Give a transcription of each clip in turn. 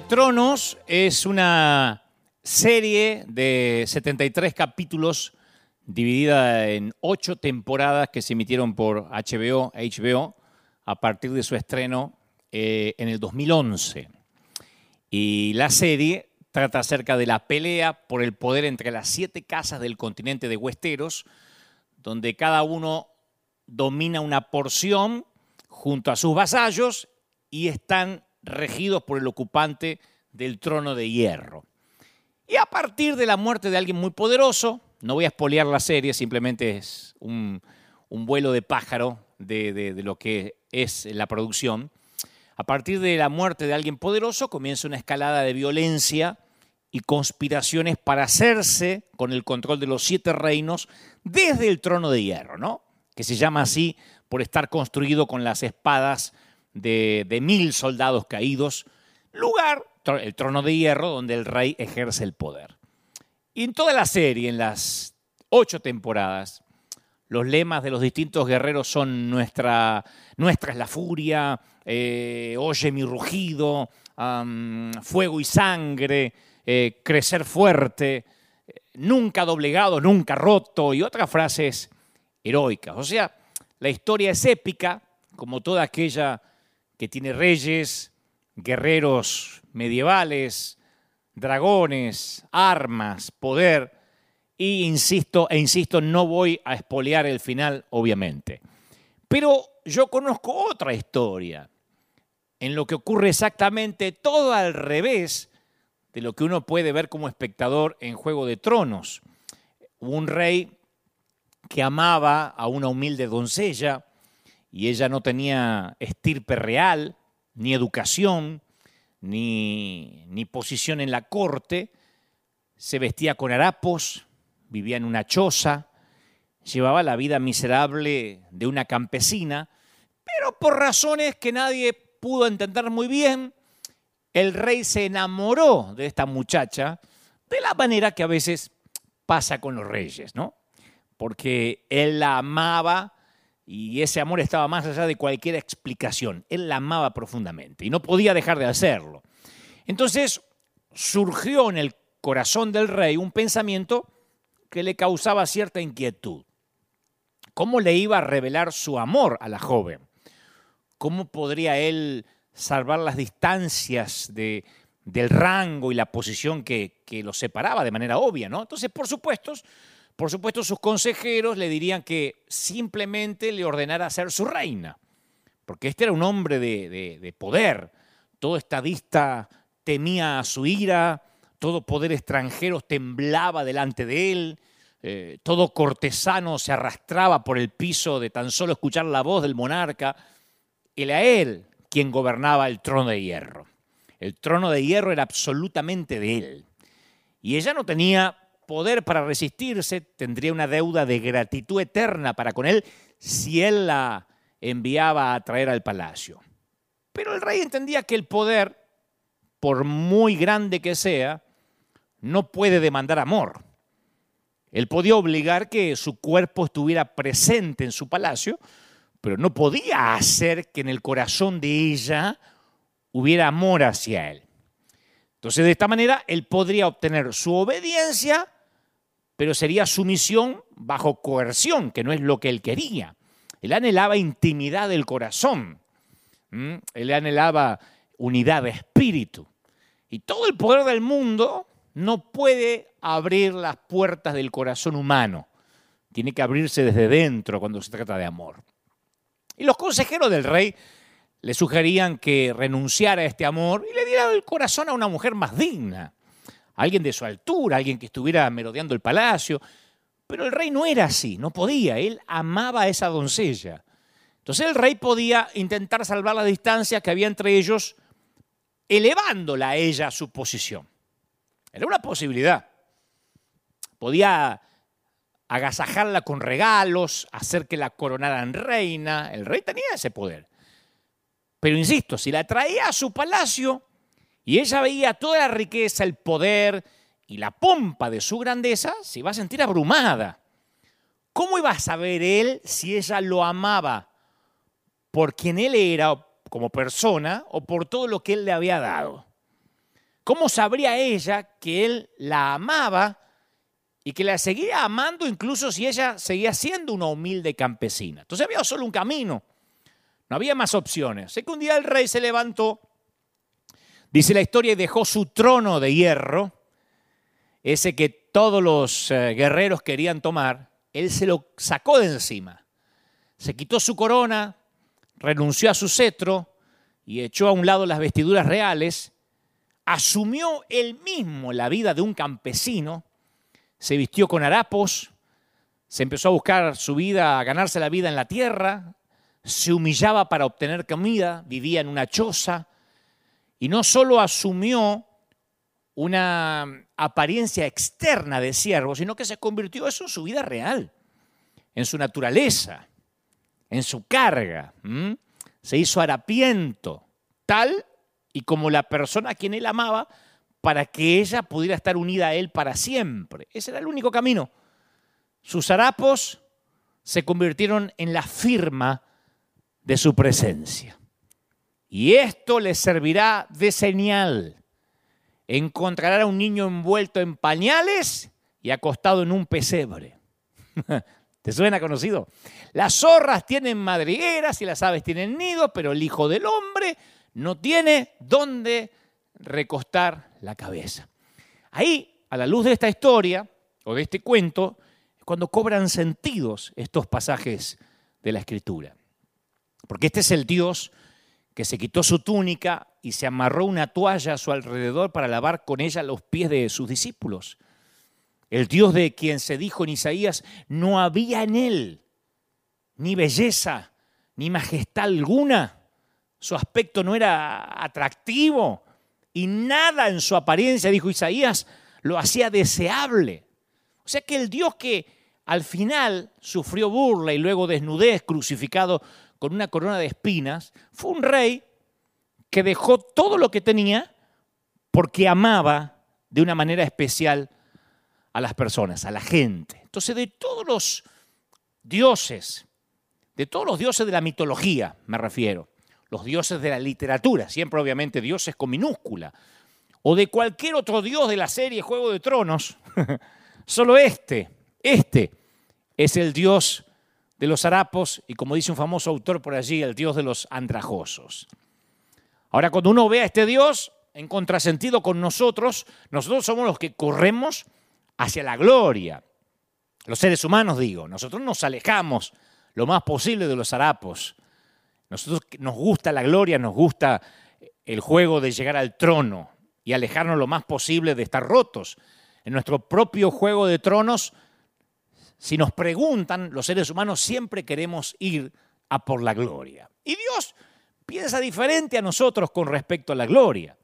Tronos es una serie de 73 capítulos dividida en ocho temporadas que se emitieron por HBO, HBO a partir de su estreno eh, en el 2011. Y la serie trata acerca de la pelea por el poder entre las siete casas del continente de Westeros, donde cada uno domina una porción junto a sus vasallos y están regidos por el ocupante del trono de hierro. Y a partir de la muerte de alguien muy poderoso, no voy a espolear la serie, simplemente es un, vuelo de pájaro de, de lo que es la producción. A partir de la muerte de alguien poderoso comienza una escalada de violencia y conspiraciones para hacerse con el control de los siete reinos desde el trono de hierro, ¿no? Que se llama así por estar construido con las espadas de, mil soldados caídos, lugar, el trono de hierro, donde el rey ejerce el poder. Y en toda la serie, en las ocho temporadas, los lemas de los distintos guerreros son nuestra, nuestra es la furia, eh, oye mi rugido, fuego y sangre, eh, crecer fuerte, nunca doblegado, nunca roto y otras frases heroicas. O sea, la historia es épica, como toda aquella que tiene reyes, guerreros medievales, dragones, armas, poder. Y insisto, e insisto, no voy a espolear el final, obviamente. Pero yo conozco otra historia, en lo que ocurre exactamente todo al revés de lo que uno puede ver como espectador en Juego de Tronos. Un rey que amaba a una humilde doncella, y ella no tenía estirpe real, ni educación, ni, ni posición en la corte, se vestía con harapos, vivía en una choza, llevaba la vida miserable de una campesina, pero por razones que nadie pudo entender muy bien, el rey se enamoró de esta muchacha de la manera que a veces pasa con los reyes, ¿no? Porque él la amaba y ese amor estaba más allá de cualquier explicación. Él la amaba profundamente y no podía dejar de hacerlo. Entonces surgió en el corazón del rey un pensamiento que le causaba cierta inquietud. ¿Cómo le iba a revelar su amor a la joven? ¿Cómo podría él salvar las distancias de, del rango y la posición que, que los separaba de manera obvia? ¿no? Entonces, por supuesto, por supuesto, sus consejeros le dirían que simplemente le ordenara ser su reina, porque este era un hombre de, poder. Todo estadista temía a su ira, todo poder extranjero temblaba delante de él, eh, todo cortesano se arrastraba por el piso de tan solo escuchar la voz del monarca. Era él quien gobernaba el trono de hierro. El trono de hierro era absolutamente de él. Y ella no tenía poder para resistirse, tendría una deuda de gratitud eterna para con él si él la enviaba a traer al palacio. Pero el rey entendía que el poder, por muy grande que sea, no puede demandar amor. Él podía obligar que su cuerpo estuviera presente en su palacio, pero no podía hacer que en el corazón de ella hubiera amor hacia él. Entonces, de esta manera, él podría obtener su obediencia pero sería sumisión bajo coerción, que no es lo que él quería. Él anhelaba intimidad del corazón, él anhelaba unidad de espíritu. Y todo el poder del mundo no puede abrir las puertas del corazón humano. Tiene que abrirse desde dentro cuando se trata de amor. Y los consejeros del rey le sugerían que renunciara a este amor y le diera el corazón a una mujer más digna alguien de su altura, alguien que estuviera merodeando el palacio. Pero el rey no era así, no podía, él amaba a esa doncella. Entonces el rey podía intentar salvar la distancia que había entre ellos, elevándola a ella a su posición. Era una posibilidad. Podía agasajarla con regalos, hacer que la coronaran reina. El rey tenía ese poder. Pero insisto, si la traía a su palacio, y ella veía toda la riqueza, el poder y la pompa de su grandeza, se iba a sentir abrumada. ¿Cómo iba a saber él si ella lo amaba por quien él era como persona o por todo lo que él le había dado? ¿cómo sabría ella que él la amaba y que la seguía amando incluso si ella seguía siendo una humilde campesina? Entonces había solo un camino, no había más opciones. Sé que un día el rey se levantó, dice la historia, y dejó su trono de hierro, ese que todos los eh, guerreros querían tomar, él se lo sacó de encima. Se quitó su corona, renunció a su cetro y echó a un lado las vestiduras reales, asumió él mismo la vida de un campesino, se vistió con harapos, se empezó a buscar su vida, a ganarse la vida en la tierra, se humillaba para obtener comida, vivía en una choza y no solo asumió una apariencia externa de siervo, sino que se convirtió eso en su vida real, en su naturaleza en su carga. Se hizo harapiento, tal y como la persona a quien él amaba, para que ella pudiera estar unida a él para siempre. Ese era el único camino. Sus harapos se convirtieron en la firma de su presencia. Y esto le servirá de señal. Encontrará a un niño envuelto en pañales y acostado en un pesebre. ¿Te suena conocido? Las zorras tienen madrigueras y las aves tienen nidos, pero el Hijo del Hombre no tiene dónde recostar la cabeza. Ahí, a la luz de esta historia o de este cuento, es cuando cobran sentidos estos pasajes de la Escritura. Porque este es el Dios que se quitó su túnica y se amarró una toalla a su alrededor para lavar con ella los pies de sus discípulos. El Dios de quien se dijo en Isaías, no había en él ni belleza, ni majestad alguna. Su aspecto no era atractivo y nada en su apariencia, dijo Isaías, lo hacía deseable. O sea que el Dios que al final sufrió burla y luego desnudez, crucificado con una corona de espinas, fue un rey que dejó todo lo que tenía porque amaba de una manera especial a las personas, a la gente. Entonces, de todos los dioses, de todos los dioses de la mitología, me refiero, los dioses de la literatura, siempre obviamente dioses con minúscula, o de cualquier otro dios de la serie Juego de Tronos, solo este, este es el dios de los harapos y como dice un famoso autor por allí, el dios de los andrajosos. Ahora, cuando uno ve a este dios en contrasentido con nosotros, nosotros somos los que corremos hacia la gloria. Los seres humanos, digo, nosotros nos alejamos lo más posible de los harapos. Nosotros nos gusta la gloria, nos gusta el juego de llegar al trono y alejarnos lo más posible de estar rotos. En nuestro propio juego de tronos, si nos preguntan, los seres humanos siempre queremos ir a por la gloria. Y Dios piensa diferente a nosotros con respecto a la gloria.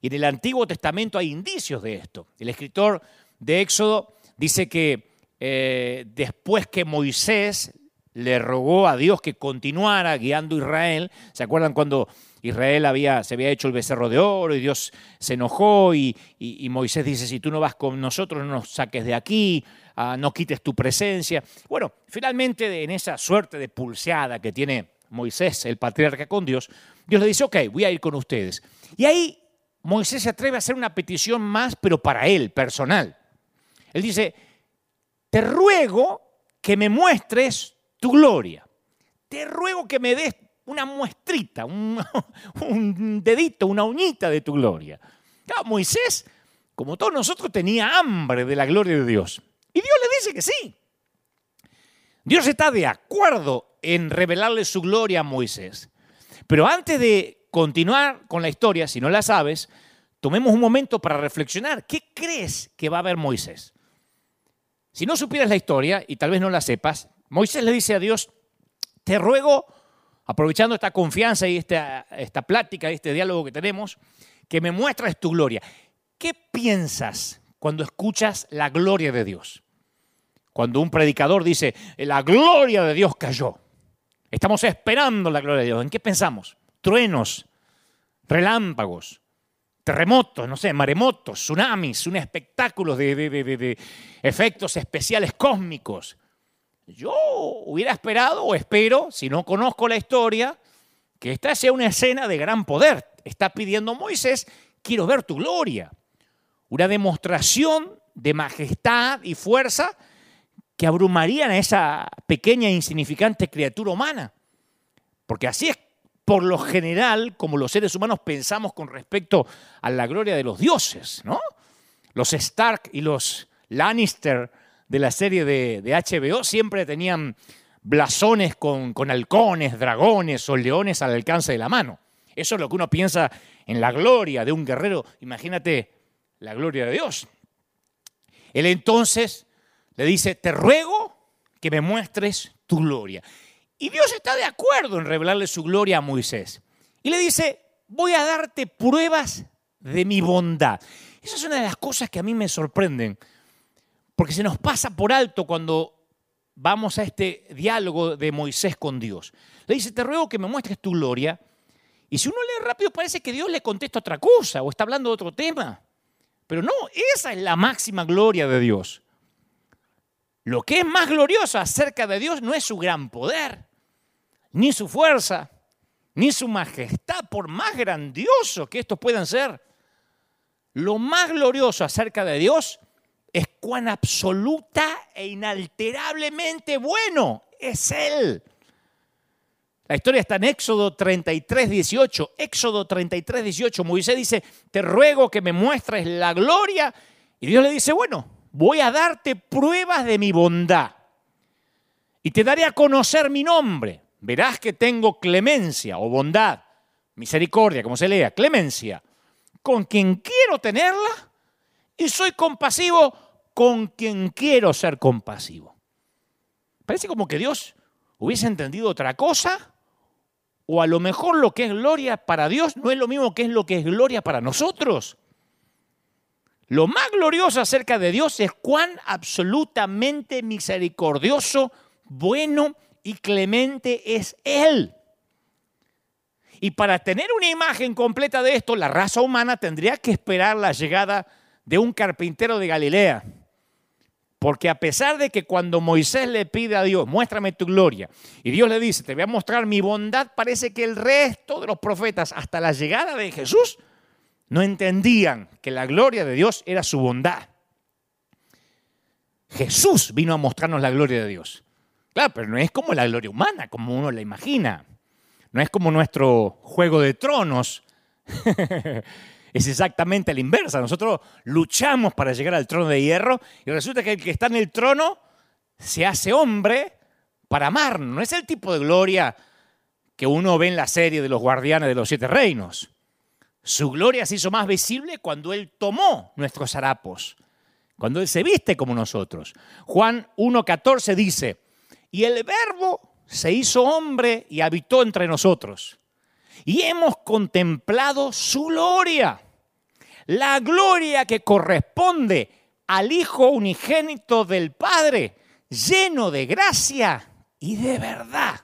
Y en el Antiguo Testamento hay indicios de esto. El escritor de Éxodo dice que eh, después que Moisés le rogó a Dios que continuara guiando a Israel, ¿se acuerdan cuando Israel había, se había hecho el becerro de oro y Dios se enojó y, Moisés dice, si tú no vas con nosotros, no nos saques de aquí, ah, no quites tu presencia. Bueno, finalmente en esa suerte de pulseada que tiene Moisés, el patriarca con Dios, Dios le dice, ok, voy a ir con ustedes. Y ahí Moisés se atreve a hacer una petición más, pero para él, personal. Él dice, te ruego que me muestres tu gloria. Te ruego que me des una muestrita, un, dedito, una uñita de tu gloria. Moisés, como todos nosotros, tenía hambre de la gloria de Dios. Y Dios le dice que sí. Dios está de acuerdo en revelarle su gloria a Moisés. Pero antes de continuar con la historia, si no la sabes, tomemos un momento para reflexionar. ¿Qué crees que va a ver Moisés? Si no supieras la historia, y tal vez no la sepas, Moisés le dice a Dios, te ruego, aprovechando esta confianza y esta, esta plática, este diálogo que tenemos, que me muestres tu gloria. ¿Qué piensas cuando escuchas la gloria de Dios? Cuando un predicador dice, la gloria de Dios cayó. Estamos esperando la gloria de Dios. ¿En qué pensamos? Truenos, relámpagos, terremotos, no sé, maremotos, tsunamis, un espectáculo de, efectos especiales cósmicos. Yo hubiera esperado o espero, si no conozco la historia, que esta sea una escena de gran poder. Está pidiendo Moisés quiero ver tu gloria. Una demostración de majestad y fuerza que abrumarían a esa pequeña e insignificante criatura humana. Porque así es por lo general como los seres humanos pensamos con respecto a la gloria de los dioses, ¿no? Los Stark y los Lannister de la serie de, HBO siempre tenían blasones con, con halcones, dragones o leones al alcance de la mano. Eso es lo que uno piensa en la gloria de un guerrero. Imagínate la gloria de Dios. Él entonces le dice, te ruego que me muestres tu gloria. Y Dios está de acuerdo en revelarle su gloria a Moisés. Y le dice, voy a darte pruebas de mi bondad. Esa es una de las cosas que a mí me sorprenden, porque se nos pasa por alto cuando vamos a este diálogo de Moisés con Dios. Le dice, te ruego que me muestres tu gloria. Y si uno lee rápido parece que Dios le contesta otra cosa o está hablando de otro tema. Pero no, esa es la máxima gloria de Dios. Lo que es más glorioso acerca de Dios no es su gran poder, ni su fuerza, ni su majestad, por más grandioso que estos puedan ser. Lo más glorioso acerca de Dios es cuán absoluta e inalterablemente bueno es Él. La historia está en Éxodo 33, 18. Éxodo 33, 18. Moisés dice, te ruego que me muestres la gloria. Y Dios le dice, bueno, voy a darte pruebas de mi bondad. Y te daré a conocer mi nombre. Verás que tengo clemencia o bondad, misericordia, como se lea, clemencia, con quien quiero tenerla. Y soy compasivo con quien quiero ser compasivo. Parece como que Dios hubiese entendido otra cosa o a lo mejor lo que es gloria para Dios no es lo mismo que es lo que es gloria para nosotros. Lo más glorioso acerca de Dios es cuán absolutamente misericordioso, bueno y clemente es Él. Y para tener una imagen completa de esto, la raza humana tendría que esperar la llegada de un carpintero de Galilea porque a pesar de que cuando Moisés le pide a Dios, muéstrame tu gloria, y Dios le dice, te voy a mostrar mi bondad, parece que el resto de los profetas, hasta la llegada de Jesús, no entendían que la gloria de Dios era su bondad. Jesús vino a mostrarnos la gloria de Dios. Claro, pero no es como la gloria humana, como uno la imagina. No es como nuestro juego de tronos es exactamente la inversa. Nosotros luchamos para llegar al trono de hierro y resulta que el que está en el trono se hace hombre para amar. No es el tipo de gloria que uno ve en la serie de los guardianes de los siete reinos. Su gloria se hizo más visible cuando Él tomó nuestros harapos, cuando Él se viste como nosotros. Juan 1.14 dice, y el verbo se hizo hombre y habitó entre nosotros y hemos contemplado su gloria, la gloria que corresponde al Hijo unigénito del Padre, lleno de gracia y de verdad.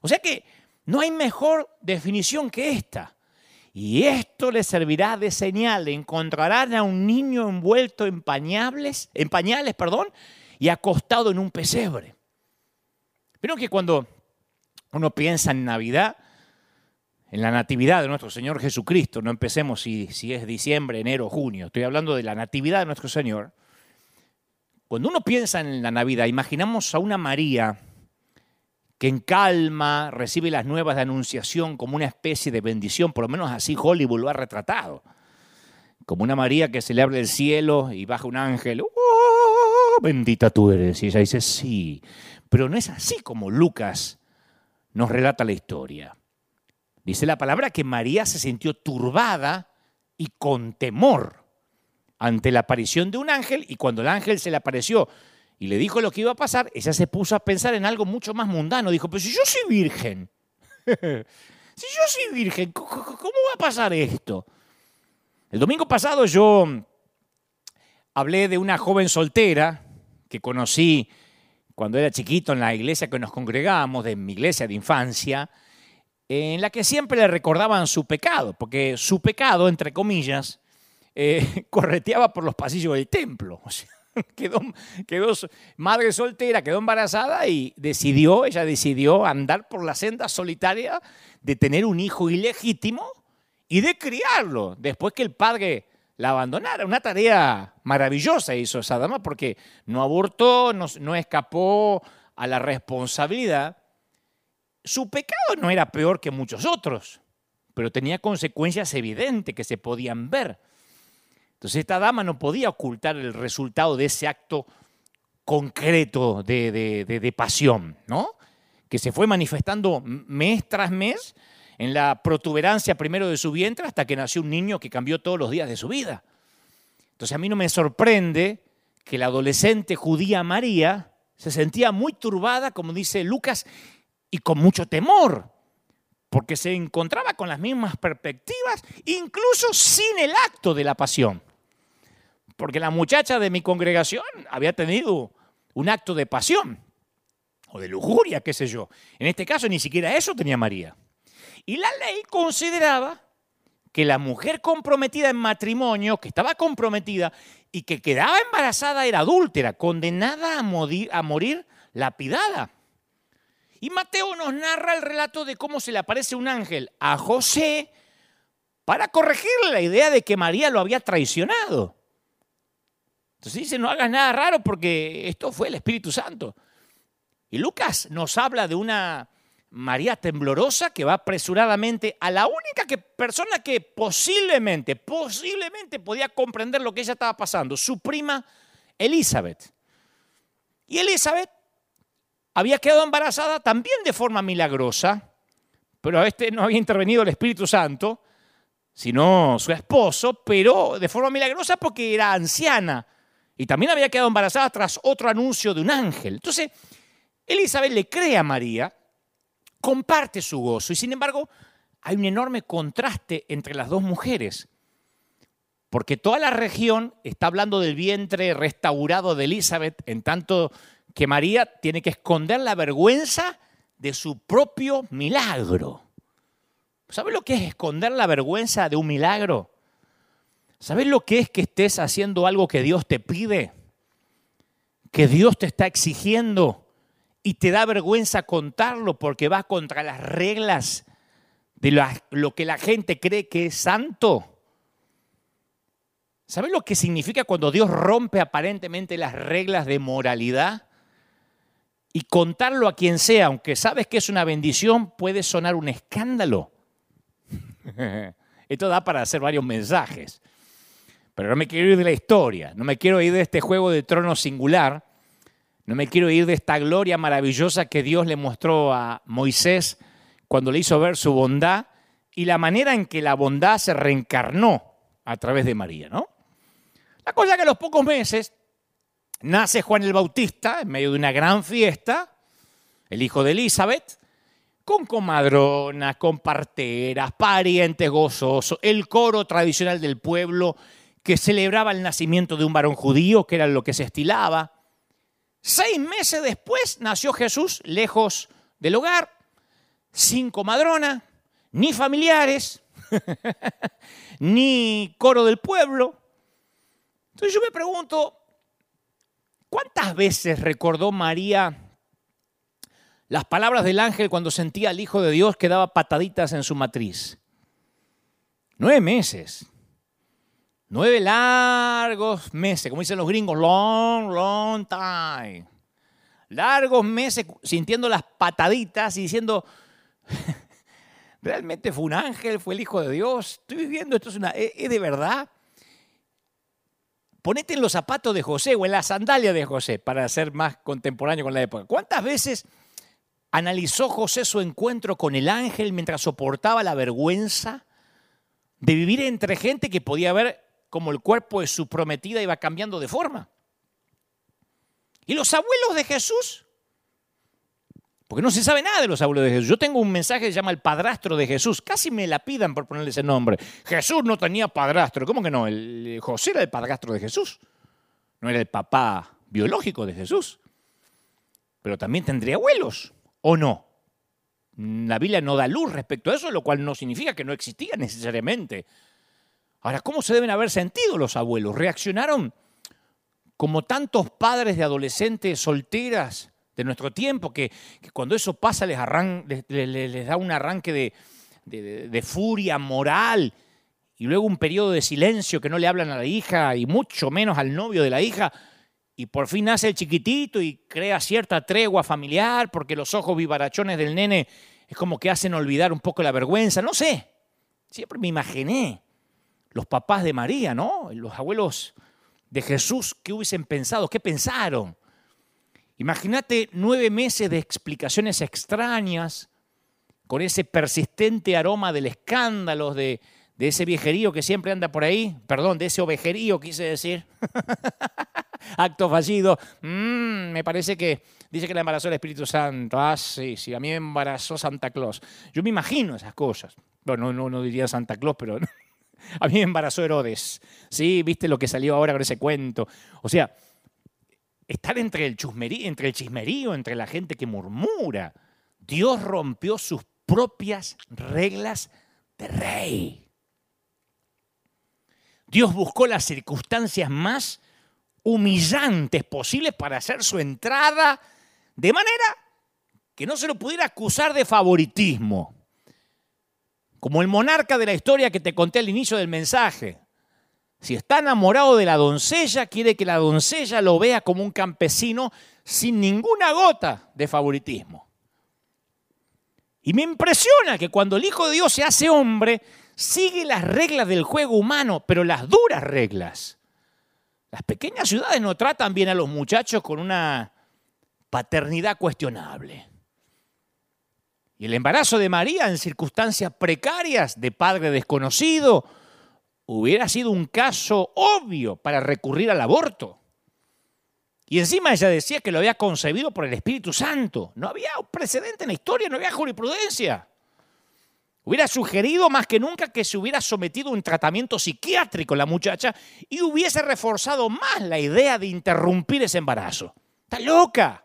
O sea que no hay mejor definición que esta. Y esto le servirá de señal. Encontrarán a un niño envuelto en pañales, en pañales, perdón, y acostado en un pesebre. Pero que cuando uno piensa en Navidad, en la natividad de nuestro Señor Jesucristo, no empecemos si, es diciembre, enero, junio, estoy hablando de la natividad de nuestro Señor. Cuando uno piensa en la Navidad, imaginamos a una María que en calma recibe las nuevas de anunciación como una especie de bendición, por lo menos así Hollywood lo ha retratado. Como una María que se le abre el cielo y baja un ángel, ¡Oh, bendita tú eres. Y ella dice, sí, pero no es así como Lucas nos relata la historia. Dice la palabra que María se sintió turbada y con temor ante la aparición de un ángel y cuando el ángel se le apareció y le dijo lo que iba a pasar, ella se puso a pensar en algo mucho más mundano. Dijo, pero si yo soy virgen, si yo soy virgen, ¿cómo va a pasar esto? El domingo pasado yo hablé de una joven soltera que conocí cuando era chiquito en la iglesia que nos congregábamos, de mi iglesia de infancia, en la que siempre le recordaban su pecado, porque su pecado, entre comillas, eh, correteaba por los pasillos del templo. quedó, quedó madre soltera, quedó embarazada y decidió, ella decidió andar por la senda solitaria de tener un hijo ilegítimo y de criarlo después que el padre la abandonara. Una tarea maravillosa hizo esa dama porque no abortó, no, no escapó a la responsabilidad. Su pecado no era peor que muchos otros, pero tenía consecuencias evidentes que se podían ver. Entonces esta dama no podía ocultar el resultado de ese acto concreto de, de, pasión, ¿no? Que se fue manifestando mes tras mes en la protuberancia primero de su vientre hasta que nació un niño que cambió todos los días de su vida. Entonces a mí no me sorprende que la adolescente judía María se sentía muy turbada, como dice Lucas, y con mucho temor, porque se encontraba con las mismas perspectivas, incluso sin el acto de la pasión. Porque la muchacha de mi congregación había tenido un acto de pasión o de lujuria, qué sé yo. En este caso ni siquiera eso tenía María. Y la ley consideraba que la mujer comprometida en matrimonio, que estaba comprometida y que quedaba embarazada era adúltera, condenada a morir, lapidada. Y Mateo nos narra el relato de cómo se le aparece un ángel a José para corregirle la idea de que María lo había traicionado. Entonces dice, no hagas nada raro porque esto fue el Espíritu Santo. Y Lucas nos habla de una María temblorosa que va apresuradamente a la única persona que posiblemente, posiblemente podía comprender lo que ella estaba pasando, su prima Elizabeth. Y Elizabeth había quedado embarazada también de forma milagrosa, pero a este no había intervenido el Espíritu Santo, sino su esposo, pero de forma milagrosa porque era anciana y también había quedado embarazada tras otro anuncio de un ángel. Entonces, Elizabeth le cree a María, comparte su gozo y sin embargo hay un enorme contraste entre las dos mujeres, porque toda la región está hablando del vientre restaurado de Elizabeth, en tanto que María tiene que esconder la vergüenza de su propio milagro. ¿Sabes lo que es esconder la vergüenza de un milagro? ¿Sabes lo que es que estés haciendo algo que Dios te pide? Que Dios te está exigiendo y te da vergüenza contarlo porque va contra las reglas de lo que la gente cree que es santo. ¿Sabes lo que significa cuando Dios rompe aparentemente las reglas de moralidad? Y contarlo a quien sea, aunque sabes que es una bendición, puede sonar un escándalo. Esto da para hacer varios mensajes. Pero no me quiero ir de la historia, no me quiero ir de este juego de trono singular, no me quiero ir de esta gloria maravillosa que Dios le mostró a Moisés cuando le hizo ver su bondad y la manera en que la bondad se reencarnó a través de María, ¿no? La cosa es que a los pocos meses Nace Juan el Bautista en medio de una gran fiesta, el hijo de Elizabeth, con comadronas, con parteras, parientes gozosos, el coro tradicional del pueblo que celebraba el nacimiento de un varón judío, que era lo que se estilaba. Seis meses después nació Jesús lejos del hogar, sin comadrona, ni familiares, ni coro del pueblo. Entonces yo me pregunto, ¿Cuántas veces recordó María las palabras del ángel cuando sentía al Hijo de Dios que daba pataditas en su matriz? Nueve meses. Nueve largos meses, como dicen los gringos, long, long time. Largos meses sintiendo las pataditas y diciendo, realmente fue un ángel, fue el Hijo de Dios, estoy viviendo, esto es, una, es de verdad. Ponete en los zapatos de José o en la sandalia de José para ser más contemporáneo con la época. ¿Cuántas veces analizó José su encuentro con el ángel mientras soportaba la vergüenza de vivir entre gente que podía ver como el cuerpo de su prometida iba cambiando de forma? ¿Y los abuelos de Jesús? Porque no se sabe nada de los abuelos de Jesús. Yo tengo un mensaje que se llama el padrastro de Jesús. Casi me la pidan por ponerle ese nombre. Jesús no tenía padrastro. ¿Cómo que no? El, José era el padrastro de Jesús. No era el papá biológico de Jesús. Pero también tendría abuelos, ¿o no? La Biblia no da luz respecto a eso, lo cual no significa que no existía necesariamente. Ahora, ¿cómo se deben haber sentido los abuelos? ¿Reaccionaron como tantos padres de adolescentes solteras de nuestro tiempo, que, cuando eso pasa les, da un arranque de, furia moral y luego un periodo de silencio que no le hablan a la hija y mucho menos al novio de la hija. Y por fin nace el chiquitito y crea cierta tregua familiar porque los ojos vivarachones del nene es como que hacen olvidar un poco la vergüenza. No sé, siempre me imaginé los papás de María, ¿no? Los abuelos de Jesús, ¿qué hubiesen pensado? ¿Qué pensaron? Imagínate nueve meses de explicaciones extrañas, con ese persistente aroma del escándalo, de, ese viejerío que siempre anda por ahí, perdón, de ese ovejerío quise decir, acto fallido, mm, me parece que dice que la embarazó el Espíritu Santo, ah, sí, sí, a mí me embarazó Santa Claus. Yo me imagino esas cosas, bueno, no, no diría Santa Claus, pero a mí me embarazó Herodes, sí, viste lo que salió ahora con ese cuento, o sea, estar entre el, entre el chismerío, entre la gente que murmura. Dios rompió sus propias reglas de rey. Dios buscó las circunstancias más humillantes posibles para hacer su entrada de manera que no se lo pudiera acusar de favoritismo. Como el monarca de la historia que te conté al inicio del mensaje. Si está enamorado de la doncella, quiere que la doncella lo vea como un campesino sin ninguna gota de favoritismo. Y me impresiona que cuando el Hijo de Dios se hace hombre, sigue las reglas del juego humano, pero las duras reglas. Las pequeñas ciudades no tratan bien a los muchachos con una paternidad cuestionable. Y el embarazo de María en circunstancias precarias, de padre desconocido, hubiera sido un caso obvio para recurrir al aborto. Y encima ella decía que lo había concebido por el Espíritu Santo. No había precedente en la historia, no había jurisprudencia. Hubiera sugerido más que nunca que se hubiera sometido a un tratamiento psiquiátrico la muchacha y hubiese reforzado más la idea de interrumpir ese embarazo. Está loca.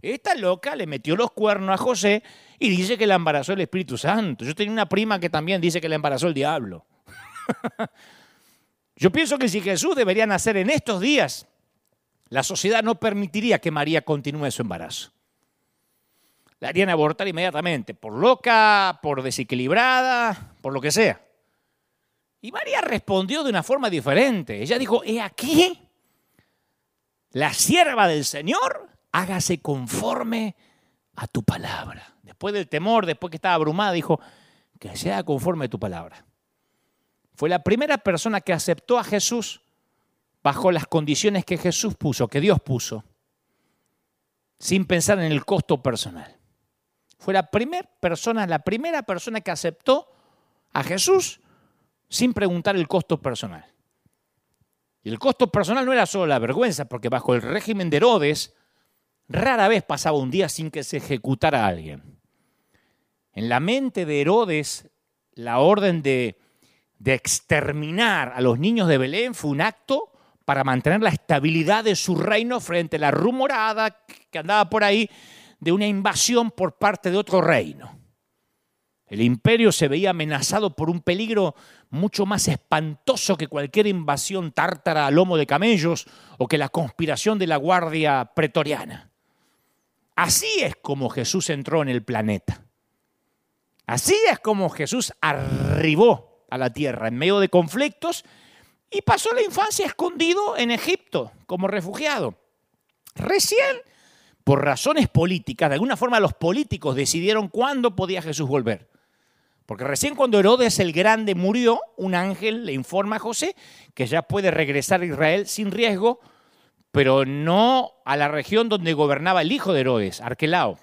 Esta loca le metió los cuernos a José y dice que la embarazó el Espíritu Santo. Yo tenía una prima que también dice que la embarazó el diablo. Yo pienso que si Jesús debería nacer en estos días, la sociedad no permitiría que María continúe su embarazo. La harían abortar inmediatamente, por loca, por desequilibrada, por lo que sea. Y María respondió de una forma diferente. Ella dijo, he aquí, la sierva del Señor, hágase conforme a tu palabra. Después del temor, después que estaba abrumada, dijo, que sea conforme a tu palabra. Fue la primera persona que aceptó a Jesús bajo las condiciones que Jesús puso, que Dios puso, sin pensar en el costo personal. Fue la primera persona, la primera persona que aceptó a Jesús sin preguntar el costo personal. Y el costo personal no era solo la vergüenza, porque bajo el régimen de Herodes rara vez pasaba un día sin que se ejecutara a alguien. En la mente de Herodes, la orden de de exterminar a los niños de Belén fue un acto para mantener la estabilidad de su reino frente a la rumorada que andaba por ahí de una invasión por parte de otro reino. El imperio se veía amenazado por un peligro mucho más espantoso que cualquier invasión tártara a lomo de camellos o que la conspiración de la guardia pretoriana. Así es como Jesús entró en el planeta. Así es como Jesús arribó a la tierra en medio de conflictos y pasó la infancia escondido en Egipto como refugiado. Recién, por razones políticas, de alguna forma los políticos decidieron cuándo podía Jesús volver. Porque recién cuando Herodes el Grande murió, un ángel le informa a José que ya puede regresar a Israel sin riesgo, pero no a la región donde gobernaba el hijo de Herodes, Arquelao.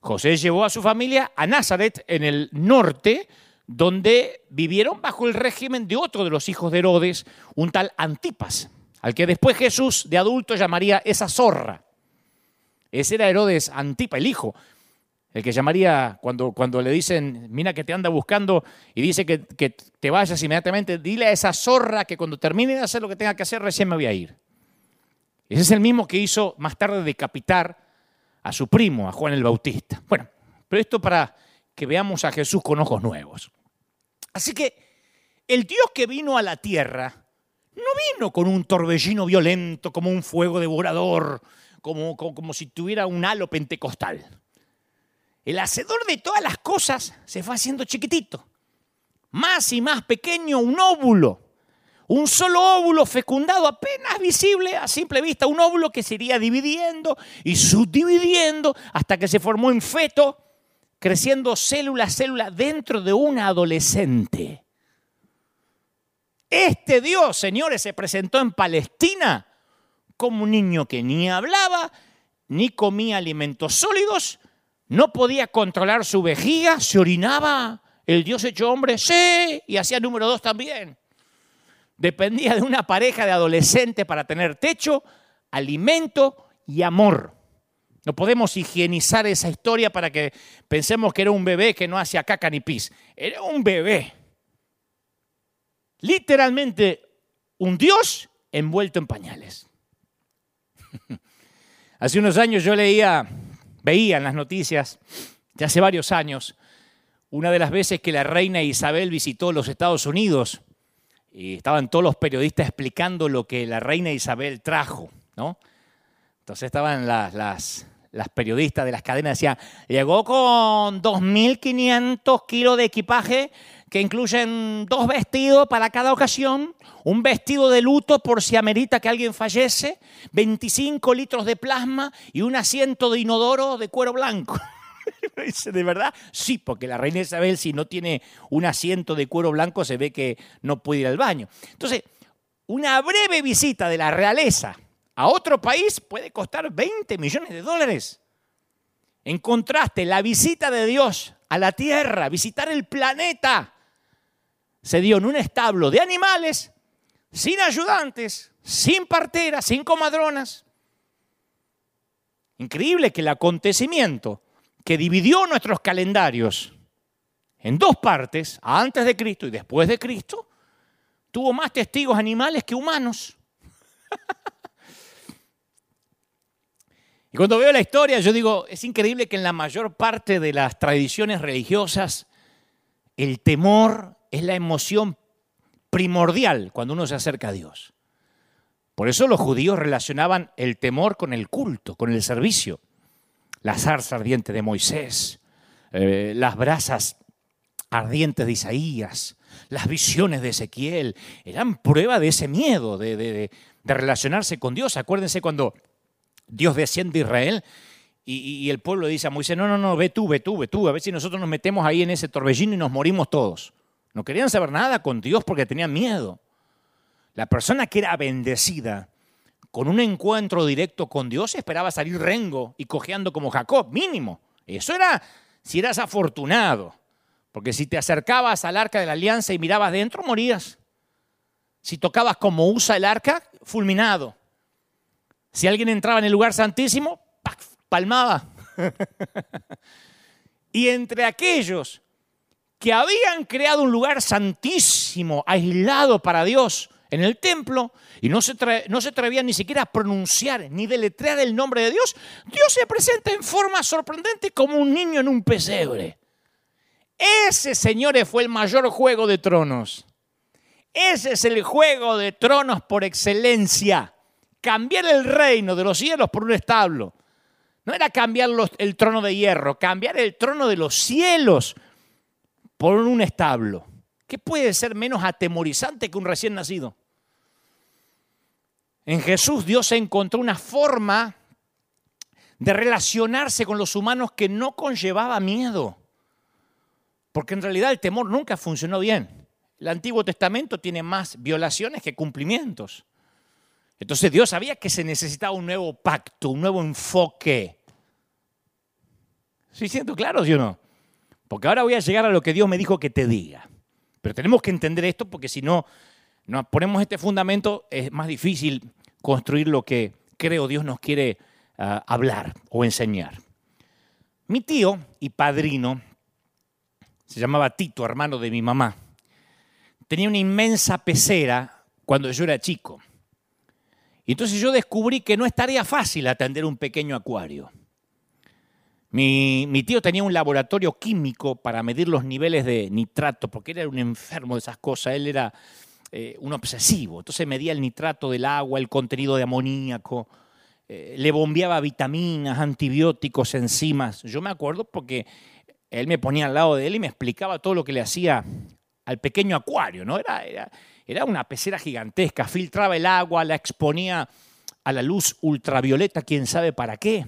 José llevó a su familia a Nazaret en el norte, donde vivieron bajo el régimen de otro de los hijos de Herodes, un tal Antipas, al que después Jesús de adulto llamaría esa zorra. Ese era Herodes Antipas, el hijo, el que llamaría cuando, cuando le dicen, mira que te anda buscando y dice que, que te vayas inmediatamente, dile a esa zorra que cuando termine de hacer lo que tenga que hacer, recién me voy a ir. Ese es el mismo que hizo más tarde decapitar a su primo, a Juan el Bautista. Bueno, pero esto para que veamos a Jesús con ojos nuevos. Así que el Dios que vino a la tierra no vino con un torbellino violento, como un fuego devorador, como, como, si tuviera un halo pentecostal. el hacedor de todas las cosas se fue haciendo chiquitito, más y más pequeño, un óvulo. Un solo óvulo fecundado apenas visible a simple vista, un óvulo que se iría dividiendo y subdividiendo hasta que se formó en feto, creciendo célula a célula dentro de un adolescente. Este Dios, señores, se presentó en Palestina como un niño que ni hablaba, ni comía alimentos sólidos, no podía controlar su vejiga, se orinaba, el Dios hecho hombre, sí, y hacía número dos también. Dependía de una pareja de adolescentes para tener techo, alimento y amor. No podemos higienizar esa historia para que pensemos que era un bebé que no hacía caca ni pis. Era un bebé. Literalmente un Dios envuelto en pañales. Hace unos años yo leía, veía en las noticias, ya hace varios años, una de las veces que la reina Isabel visitó los Estados Unidos y estaban todos los periodistas explicando lo que la reina Isabel trajo, ¿no? Entonces estaban las, las, las periodistas de las cadenas, decían, llegó con 2.500 kilos de equipaje que incluyen dos vestidos para cada ocasión, un vestido de luto por si amerita que alguien fallece, 25 litros de plasma y un asiento de inodoro de cuero blanco. Dice, ¿de verdad? Sí, porque la reina Isabel si no tiene un asiento de cuero blanco se ve que no puede ir al baño. Entonces, una breve visita de la realeza a otro país puede costar 20 millones de dólares. En contraste, la visita de Dios a la tierra, visitar el planeta, se dio en un establo de animales, sin ayudantes, sin parteras, sin comadronas. Increíble que el acontecimiento que dividió nuestros calendarios en dos partes, antes de Cristo y después de Cristo, tuvo más testigos animales que humanos. y cuando veo la historia, yo digo, es increíble que en la mayor parte de las tradiciones religiosas, el temor es la emoción primordial cuando uno se acerca a Dios. Por eso los judíos relacionaban el temor con el culto, con el servicio la zarza ardiente de Moisés, eh, las brasas ardientes de Isaías, las visiones de Ezequiel, eran prueba de ese miedo, de, de, relacionarse con Dios. Acuérdense cuando Dios desciende a Israel y, el pueblo dice a Moisés, no, no, no, ve tú, ve tú, ve tú, a ver si nosotros nos metemos ahí en ese torbellino y nos morimos todos. No querían saber nada con Dios porque tenían miedo. La persona que era bendecida con un encuentro directo con Dios esperaba salir rengo y cojeando como Jacob, mínimo. Eso era si eras afortunado. Porque si te acercabas al arca de la alianza y mirabas dentro, morías. Si tocabas como usa el arca, fulminado. Si alguien entraba en el lugar santísimo, palmaba. y entre aquellos que habían creado un lugar santísimo, aislado para Dios, en el templo y no se, no se atrevían ni siquiera a pronunciar ni deletrear el nombre de Dios, Dios se presenta en forma sorprendente como un niño en un pesebre. Ese, señores, fue el mayor juego de tronos. Ese es el juego de tronos por excelencia. Cambiar el reino de los cielos por un establo. No era cambiar el trono de hierro, cambiar el trono de los cielos por un establo. ¿Qué puede ser menos atemorizante que un recién nacido? En Jesús Dios encontró una forma de relacionarse con los humanos que no conllevaba miedo. Porque en realidad el temor nunca funcionó bien. El Antiguo Testamento tiene más violaciones que cumplimientos. Entonces Dios sabía que se necesitaba un nuevo pacto, un nuevo enfoque. ¿Sí siento claro, sí o no? Porque ahora voy a llegar a lo que Dios me dijo que te diga. Pero tenemos que entender esto porque si no, no ponemos este fundamento, es más difícil construir lo que creo Dios nos quiere uh, hablar o enseñar. Mi tío y padrino, se llamaba Tito, hermano de mi mamá, tenía una inmensa pecera cuando yo era chico. Y entonces yo descubrí que no estaría fácil atender un pequeño acuario. Mi, tío tenía un laboratorio químico para medir los niveles de nitrato, porque él era un enfermo de esas cosas, él era eh, un obsesivo. Entonces medía el nitrato del agua, el contenido de amoníaco, eh, le bombeaba vitaminas, antibióticos, enzimas. Yo me acuerdo porque él me ponía al lado de él y me explicaba todo lo que le hacía al pequeño acuario, ¿no? Era, era una pecera gigantesca, filtraba el agua, la exponía a la luz ultravioleta, quién sabe para qué.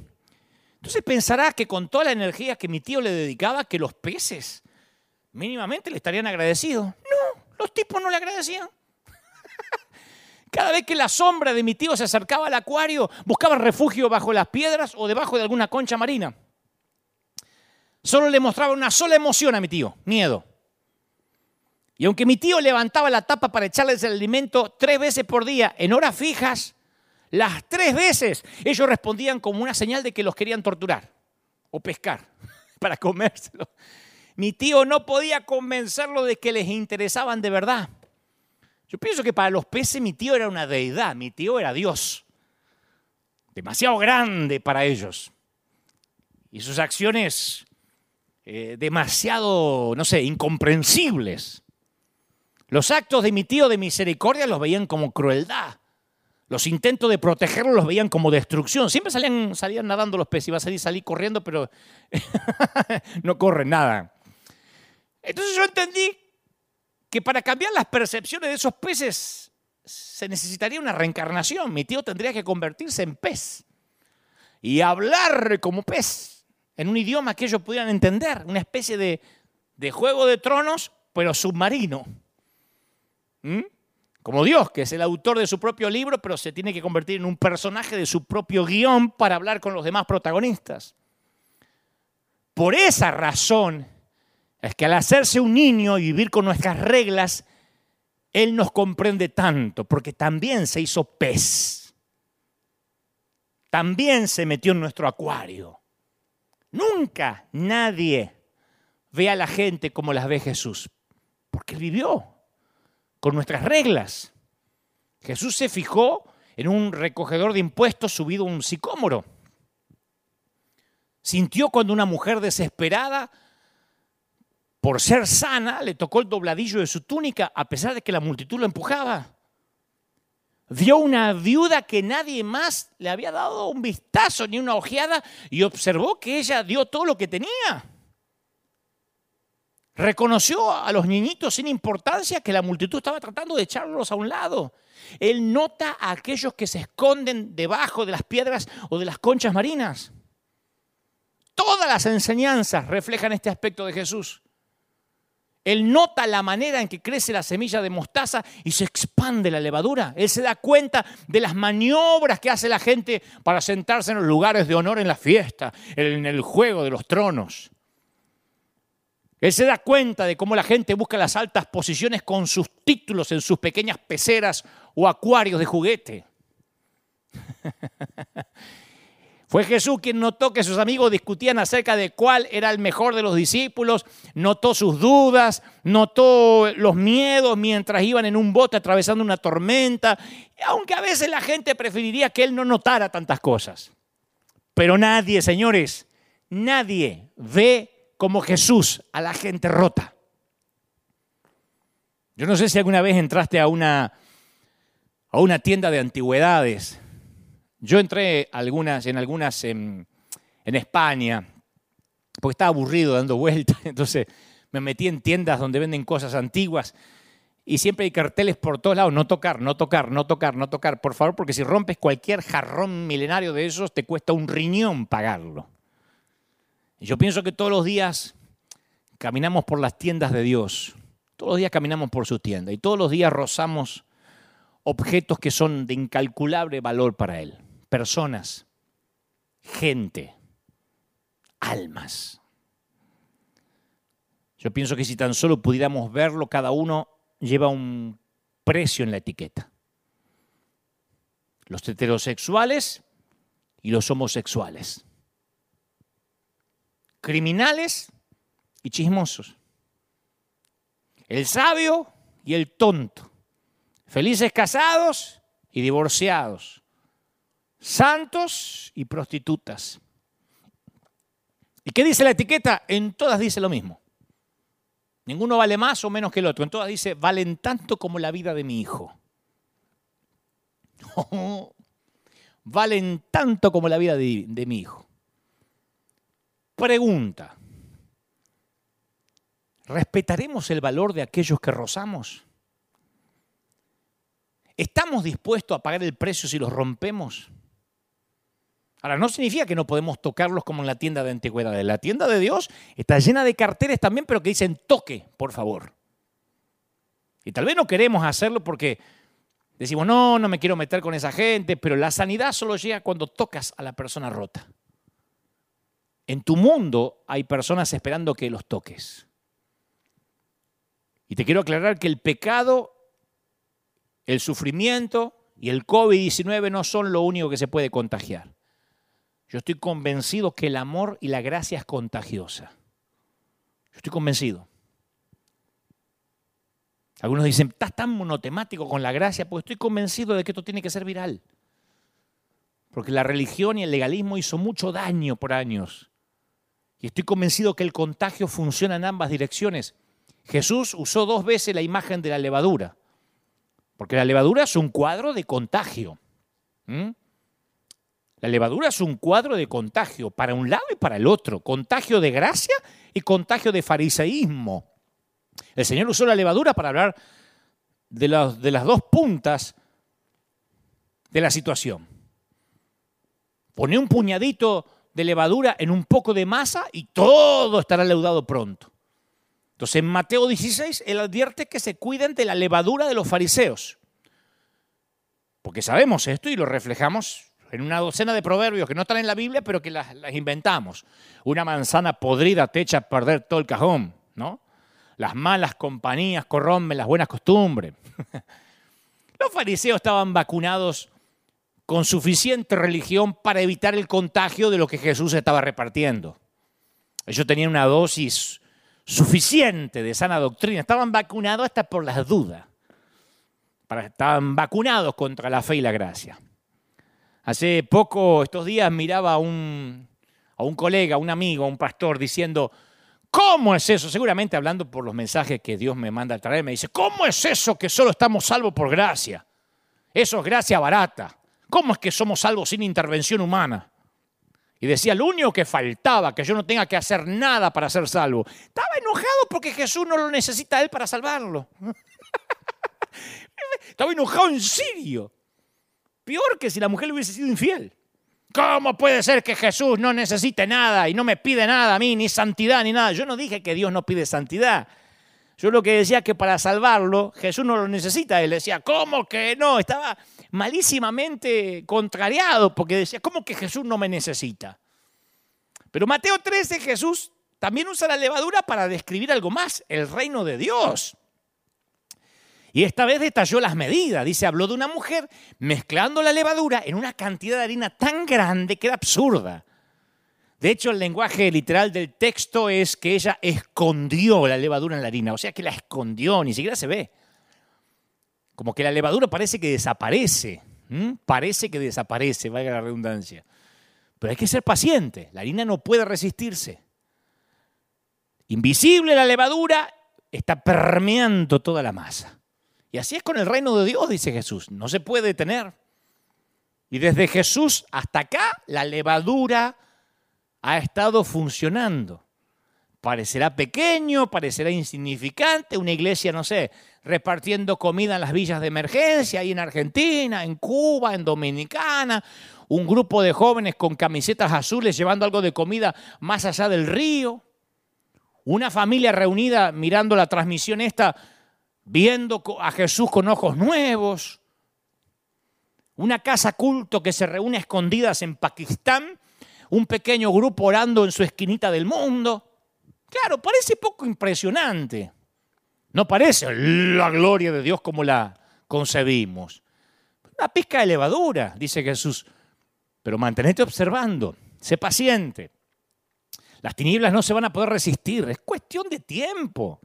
Entonces pensará que con toda la energía que mi tío le dedicaba, que los peces mínimamente le estarían agradecidos. No, los tipos no le agradecían. Cada vez que la sombra de mi tío se acercaba al acuario, buscaba refugio bajo las piedras o debajo de alguna concha marina. Solo le mostraba una sola emoción a mi tío, miedo. Y aunque mi tío levantaba la tapa para echarles el alimento tres veces por día en horas fijas, las tres veces ellos respondían como una señal de que los querían torturar o pescar para comérselo. Mi tío no podía convencerlo de que les interesaban de verdad. Yo pienso que para los peces mi tío era una deidad, mi tío era Dios. Demasiado grande para ellos. Y sus acciones eh, demasiado, no sé, incomprensibles. Los actos de mi tío de misericordia los veían como crueldad. Los intentos de protegerlos los veían como destrucción. Siempre salían, salían nadando los peces. Iba a salir, salir corriendo, pero no corren nada. Entonces yo entendí que para cambiar las percepciones de esos peces se necesitaría una reencarnación. Mi tío tendría que convertirse en pez y hablar como pez, en un idioma que ellos pudieran entender, una especie de, juego de tronos, pero submarino. ¿Mm? Como Dios, que es el autor de su propio libro, pero se tiene que convertir en un personaje de su propio guion para hablar con los demás protagonistas. Por esa razón es que al hacerse un niño y vivir con nuestras reglas, Él nos comprende tanto, porque también se hizo pez. También se metió en nuestro acuario. Nunca nadie ve a la gente como las ve Jesús, porque vivió con nuestras reglas. Jesús se fijó en un recogedor de impuestos subido a un sicómoro. Sintió cuando una mujer desesperada por ser sana, le tocó el dobladillo de su túnica a pesar de que la multitud lo empujaba. Vio una viuda que nadie más le había dado un vistazo ni una ojeada y observó que ella dio todo lo que tenía. Reconoció a los niñitos sin importancia que la multitud estaba tratando de echarlos a un lado. Él nota a aquellos que se esconden debajo de las piedras o de las conchas marinas. Todas las enseñanzas reflejan este aspecto de Jesús. Él nota la manera en que crece la semilla de mostaza y se expande la levadura. Él se da cuenta de las maniobras que hace la gente para sentarse en los lugares de honor en la fiesta, en el juego de los tronos. Él se da cuenta de cómo la gente busca las altas posiciones con sus títulos en sus pequeñas peceras o acuarios de juguete. Fue Jesús quien notó que sus amigos discutían acerca de cuál era el mejor de los discípulos, notó sus dudas, notó los miedos mientras iban en un bote atravesando una tormenta, aunque a veces la gente preferiría que él no notara tantas cosas. Pero nadie, señores, nadie ve como Jesús a la gente rota. Yo no sé si alguna vez entraste a una, a una tienda de antigüedades yo entré algunas, en algunas en, España, porque estaba aburrido dando vueltas, entonces me metí en tiendas donde venden cosas antiguas y siempre hay carteles por todos lados, no tocar, no tocar, no tocar, no tocar, por favor, porque si rompes cualquier jarrón milenario de esos, te cuesta un riñón pagarlo. Yo pienso que todos los días caminamos por las tiendas de Dios, todos los días caminamos por su tienda y todos los días rozamos objetos que son de incalculable valor para Él personas, gente, almas. Yo pienso que si tan solo pudiéramos verlo, cada uno lleva un precio en la etiqueta. Los heterosexuales y los homosexuales. Criminales y chismosos. El sabio y el tonto. Felices casados y divorciados santos y prostitutas. ¿Y qué dice la etiqueta? En todas dice lo mismo. Ninguno vale más o menos que el otro. En todas dice, valen tanto como la vida de mi hijo. valen tanto como la vida de, de mi hijo. Pregunta. ¿Respetaremos el valor de aquellos que rozamos? ¿Estamos dispuestos a pagar el precio si los rompemos? Ahora, no significa que no podemos tocarlos como en la tienda de antigüedades. La tienda de Dios está llena de carteles también, pero que dicen toque, por favor. Y tal vez no queremos hacerlo porque decimos, no, no me quiero meter con esa gente, pero la sanidad solo llega cuando tocas a la persona rota. En tu mundo hay personas esperando que los toques. Y te quiero aclarar que el pecado, el sufrimiento y el COVID-19 no son lo único que se puede contagiar. Yo estoy convencido que el amor y la gracia es contagiosa. Yo estoy convencido. Algunos dicen, estás tan monotemático con la gracia, pues estoy convencido de que esto tiene que ser viral. Porque la religión y el legalismo hizo mucho daño por años. Y estoy convencido que el contagio funciona en ambas direcciones. Jesús usó dos veces la imagen de la levadura. Porque la levadura es un cuadro de contagio. La levadura es un cuadro de contagio para un lado y para el otro. Contagio de gracia y contagio de fariseísmo. El Señor usó la levadura para hablar de, de las dos puntas de la situación. Pone un puñadito de levadura en un poco de masa y todo estará leudado pronto. Entonces en Mateo 16 él advierte que se cuiden de la levadura de los fariseos. Porque sabemos esto y lo reflejamos en una docena de proverbios que no están en la Biblia, pero que las, inventamos. Una manzana podrida te echa a perder todo el cajón, ¿no? Las malas compañías corrompen las buenas costumbres. Los fariseos estaban vacunados con suficiente religión para evitar el contagio de lo que Jesús estaba repartiendo. Ellos tenían una dosis suficiente de sana doctrina, estaban vacunados hasta por las dudas. Estaban vacunados contra la fe y la gracia. Hace poco, estos días, miraba a un, colega, a un amigo, a un pastor diciendo, ¿cómo es eso? Seguramente hablando por los mensajes que Dios me manda a traer, me dice, ¿cómo es eso que solo estamos salvos por gracia? Eso es gracia barata. ¿Cómo es que somos salvos sin intervención humana? Y decía, lo único que faltaba, que yo no tenga que hacer nada para ser salvo. Estaba enojado porque Jesús no lo necesita a él para salvarlo. Estaba enojado en serio. Peor que si la mujer hubiese sido infiel. ¿Cómo puede ser que Jesús no necesite nada y no me pide nada a mí, ni santidad, ni nada? Yo no dije que Dios no pide santidad. Yo lo que decía es que para salvarlo, Jesús no lo necesita. Él decía, ¿cómo que no? Estaba malísimamente contrariado porque decía, ¿cómo que Jesús no me necesita? Pero Mateo 13, Jesús también usa la levadura para describir algo más, el reino de Dios. Y esta vez detalló las medidas. Dice, habló de una mujer mezclando la levadura en una cantidad de harina tan grande que era absurda. De hecho, el lenguaje literal del texto es que ella escondió la levadura en la harina, o sea que la escondió, ni siquiera se ve. Como que la levadura parece que desaparece, parece que desaparece, valga la redundancia. Pero hay que ser paciente, la harina no puede resistirse. Invisible la levadura está permeando toda la masa. Y así es con el reino de Dios, dice Jesús. No se puede detener. Y desde Jesús hasta acá, la levadura ha estado funcionando. Parecerá pequeño, parecerá insignificante, una iglesia, no sé, repartiendo comida en las villas de emergencia, ahí en Argentina, en Cuba, en Dominicana, un grupo de jóvenes con camisetas azules llevando algo de comida más allá del río, una familia reunida mirando la transmisión esta viendo a Jesús con ojos nuevos, una casa culto que se reúne escondidas en Pakistán, un pequeño grupo orando en su esquinita del mundo. Claro, parece poco impresionante. No parece la gloria de Dios como la concebimos. Una pizca de levadura, dice Jesús. Pero mantenete observando, sé paciente. Las tinieblas no se van a poder resistir, es cuestión de tiempo.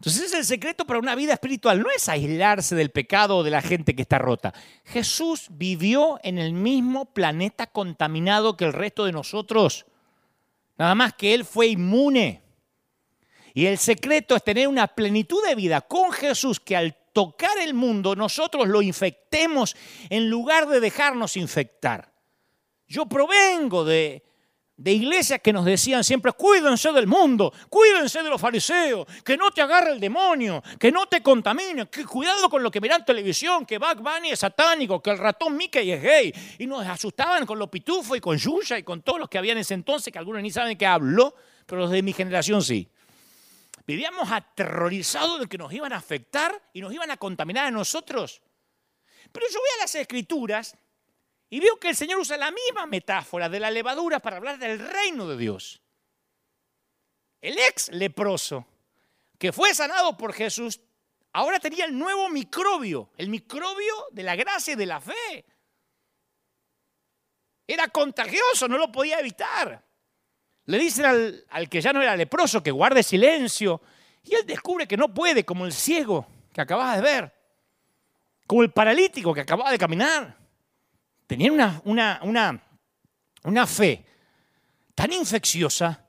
Entonces el secreto para una vida espiritual no es aislarse del pecado o de la gente que está rota. Jesús vivió en el mismo planeta contaminado que el resto de nosotros. Nada más que Él fue inmune. Y el secreto es tener una plenitud de vida con Jesús que al tocar el mundo, nosotros lo infectemos en lugar de dejarnos infectar. Yo provengo de, iglesias que nos decían siempre, cuídense del mundo, cuídense de los fariseos, que no te agarre el demonio, que no te contamine, que cuidado con lo que miran televisión, que Bad Bunny es satánico, que el ratón Mickey es gay. Y nos asustaban con los pitufos y con Yuya y con todos los que habían en ese entonces, que algunos ni saben qué hablo, pero los de mi generación sí. Vivíamos aterrorizados de que nos iban a afectar y nos iban a contaminar a nosotros. Pero yo voy a las escrituras y veo que el Señor usa la misma metáfora de la levadura para hablar del reino de Dios. El ex leproso, que fue sanado por Jesús, ahora tenía el nuevo microbio, el microbio de la gracia y de la fe. Era contagioso, no lo podía evitar. Le dicen al, que ya no era leproso que guarde silencio. Y él descubre que no puede, como el ciego que acababa de ver, como el paralítico que acababa de caminar. Tenían una, una, una, una fe tan infecciosa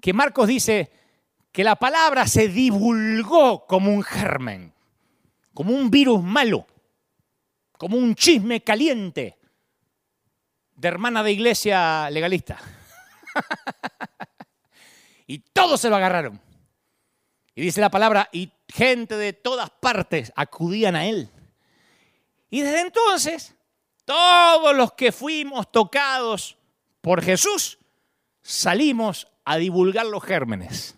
que Marcos dice que la palabra se divulgó como un germen, como un virus malo, como un chisme caliente de hermana de iglesia legalista. y todos se lo agarraron. Y dice la palabra, y gente de todas partes acudían a él. Y desde entonces todos los que fuimos tocados por Jesús salimos a divulgar los gérmenes.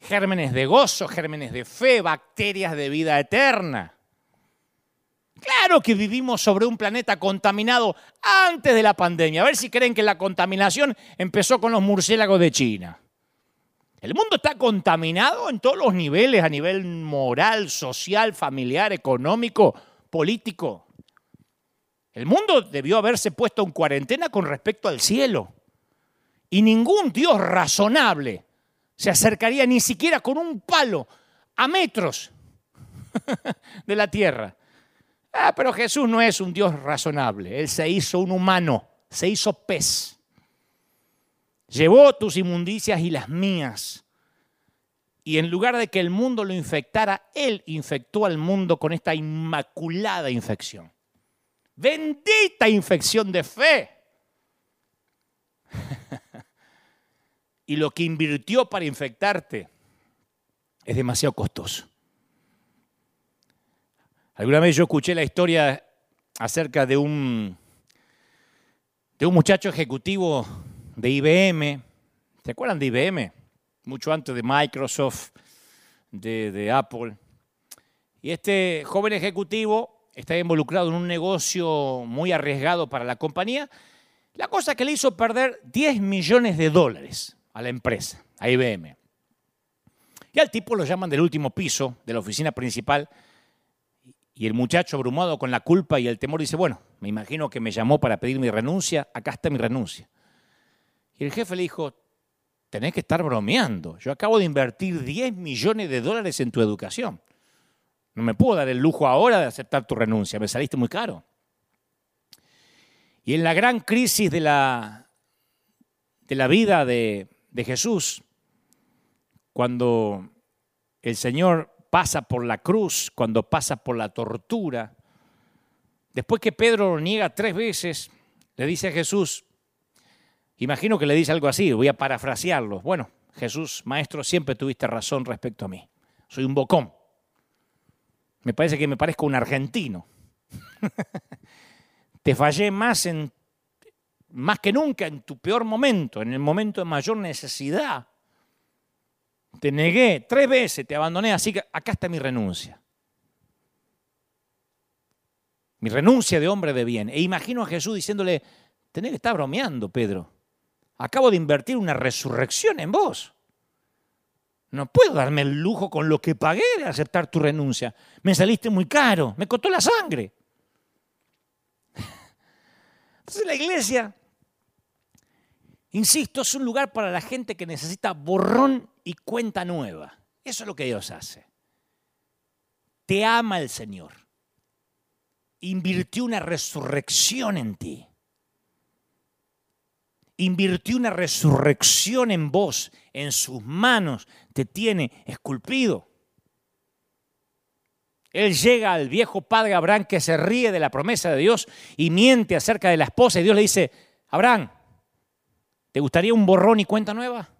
Gérmenes de gozo, gérmenes de fe, bacterias de vida eterna. Claro que vivimos sobre un planeta contaminado antes de la pandemia. A ver si creen que la contaminación empezó con los murciélagos de China. El mundo está contaminado en todos los niveles, a nivel moral, social, familiar, económico, político. El mundo debió haberse puesto en cuarentena con respecto al cielo. Y ningún Dios razonable se acercaría ni siquiera con un palo a metros de la tierra. Ah, pero Jesús no es un Dios razonable. Él se hizo un humano, se hizo pez. Llevó tus inmundicias y las mías. Y en lugar de que el mundo lo infectara, Él infectó al mundo con esta inmaculada infección. Bendita infección de fe. y lo que invirtió para infectarte es demasiado costoso. Alguna vez yo escuché la historia acerca de un, de un muchacho ejecutivo de IBM. ¿Se acuerdan de IBM? Mucho antes de Microsoft, de, de Apple. Y este joven ejecutivo estaba involucrado en un negocio muy arriesgado para la compañía, la cosa que le hizo perder 10 millones de dólares a la empresa, a IBM. Y al tipo lo llaman del último piso de la oficina principal y el muchacho abrumado con la culpa y el temor dice, bueno, me imagino que me llamó para pedir mi renuncia, acá está mi renuncia. Y el jefe le dijo, tenés que estar bromeando, yo acabo de invertir 10 millones de dólares en tu educación. No me puedo dar el lujo ahora de aceptar tu renuncia, me saliste muy caro. Y en la gran crisis de la, de la vida de, de Jesús, cuando el Señor pasa por la cruz, cuando pasa por la tortura, después que Pedro lo niega tres veces, le dice a Jesús, imagino que le dice algo así, voy a parafrasearlo, bueno, Jesús, maestro, siempre tuviste razón respecto a mí, soy un bocón. Me parece que me parezco un argentino. Te fallé más, en, más que nunca en tu peor momento, en el momento de mayor necesidad. Te negué tres veces, te abandoné, así que acá está mi renuncia. Mi renuncia de hombre de bien. E imagino a Jesús diciéndole, tenés que estar bromeando, Pedro. Acabo de invertir una resurrección en vos. No puedo darme el lujo con lo que pagué de aceptar tu renuncia. Me saliste muy caro, me costó la sangre. Entonces la iglesia, insisto, es un lugar para la gente que necesita borrón y cuenta nueva. Eso es lo que Dios hace. Te ama el Señor. Invirtió una resurrección en ti invirtió una resurrección en vos, en sus manos, te tiene esculpido. Él llega al viejo padre Abraham que se ríe de la promesa de Dios y miente acerca de la esposa y Dios le dice, Abraham, ¿te gustaría un borrón y cuenta nueva?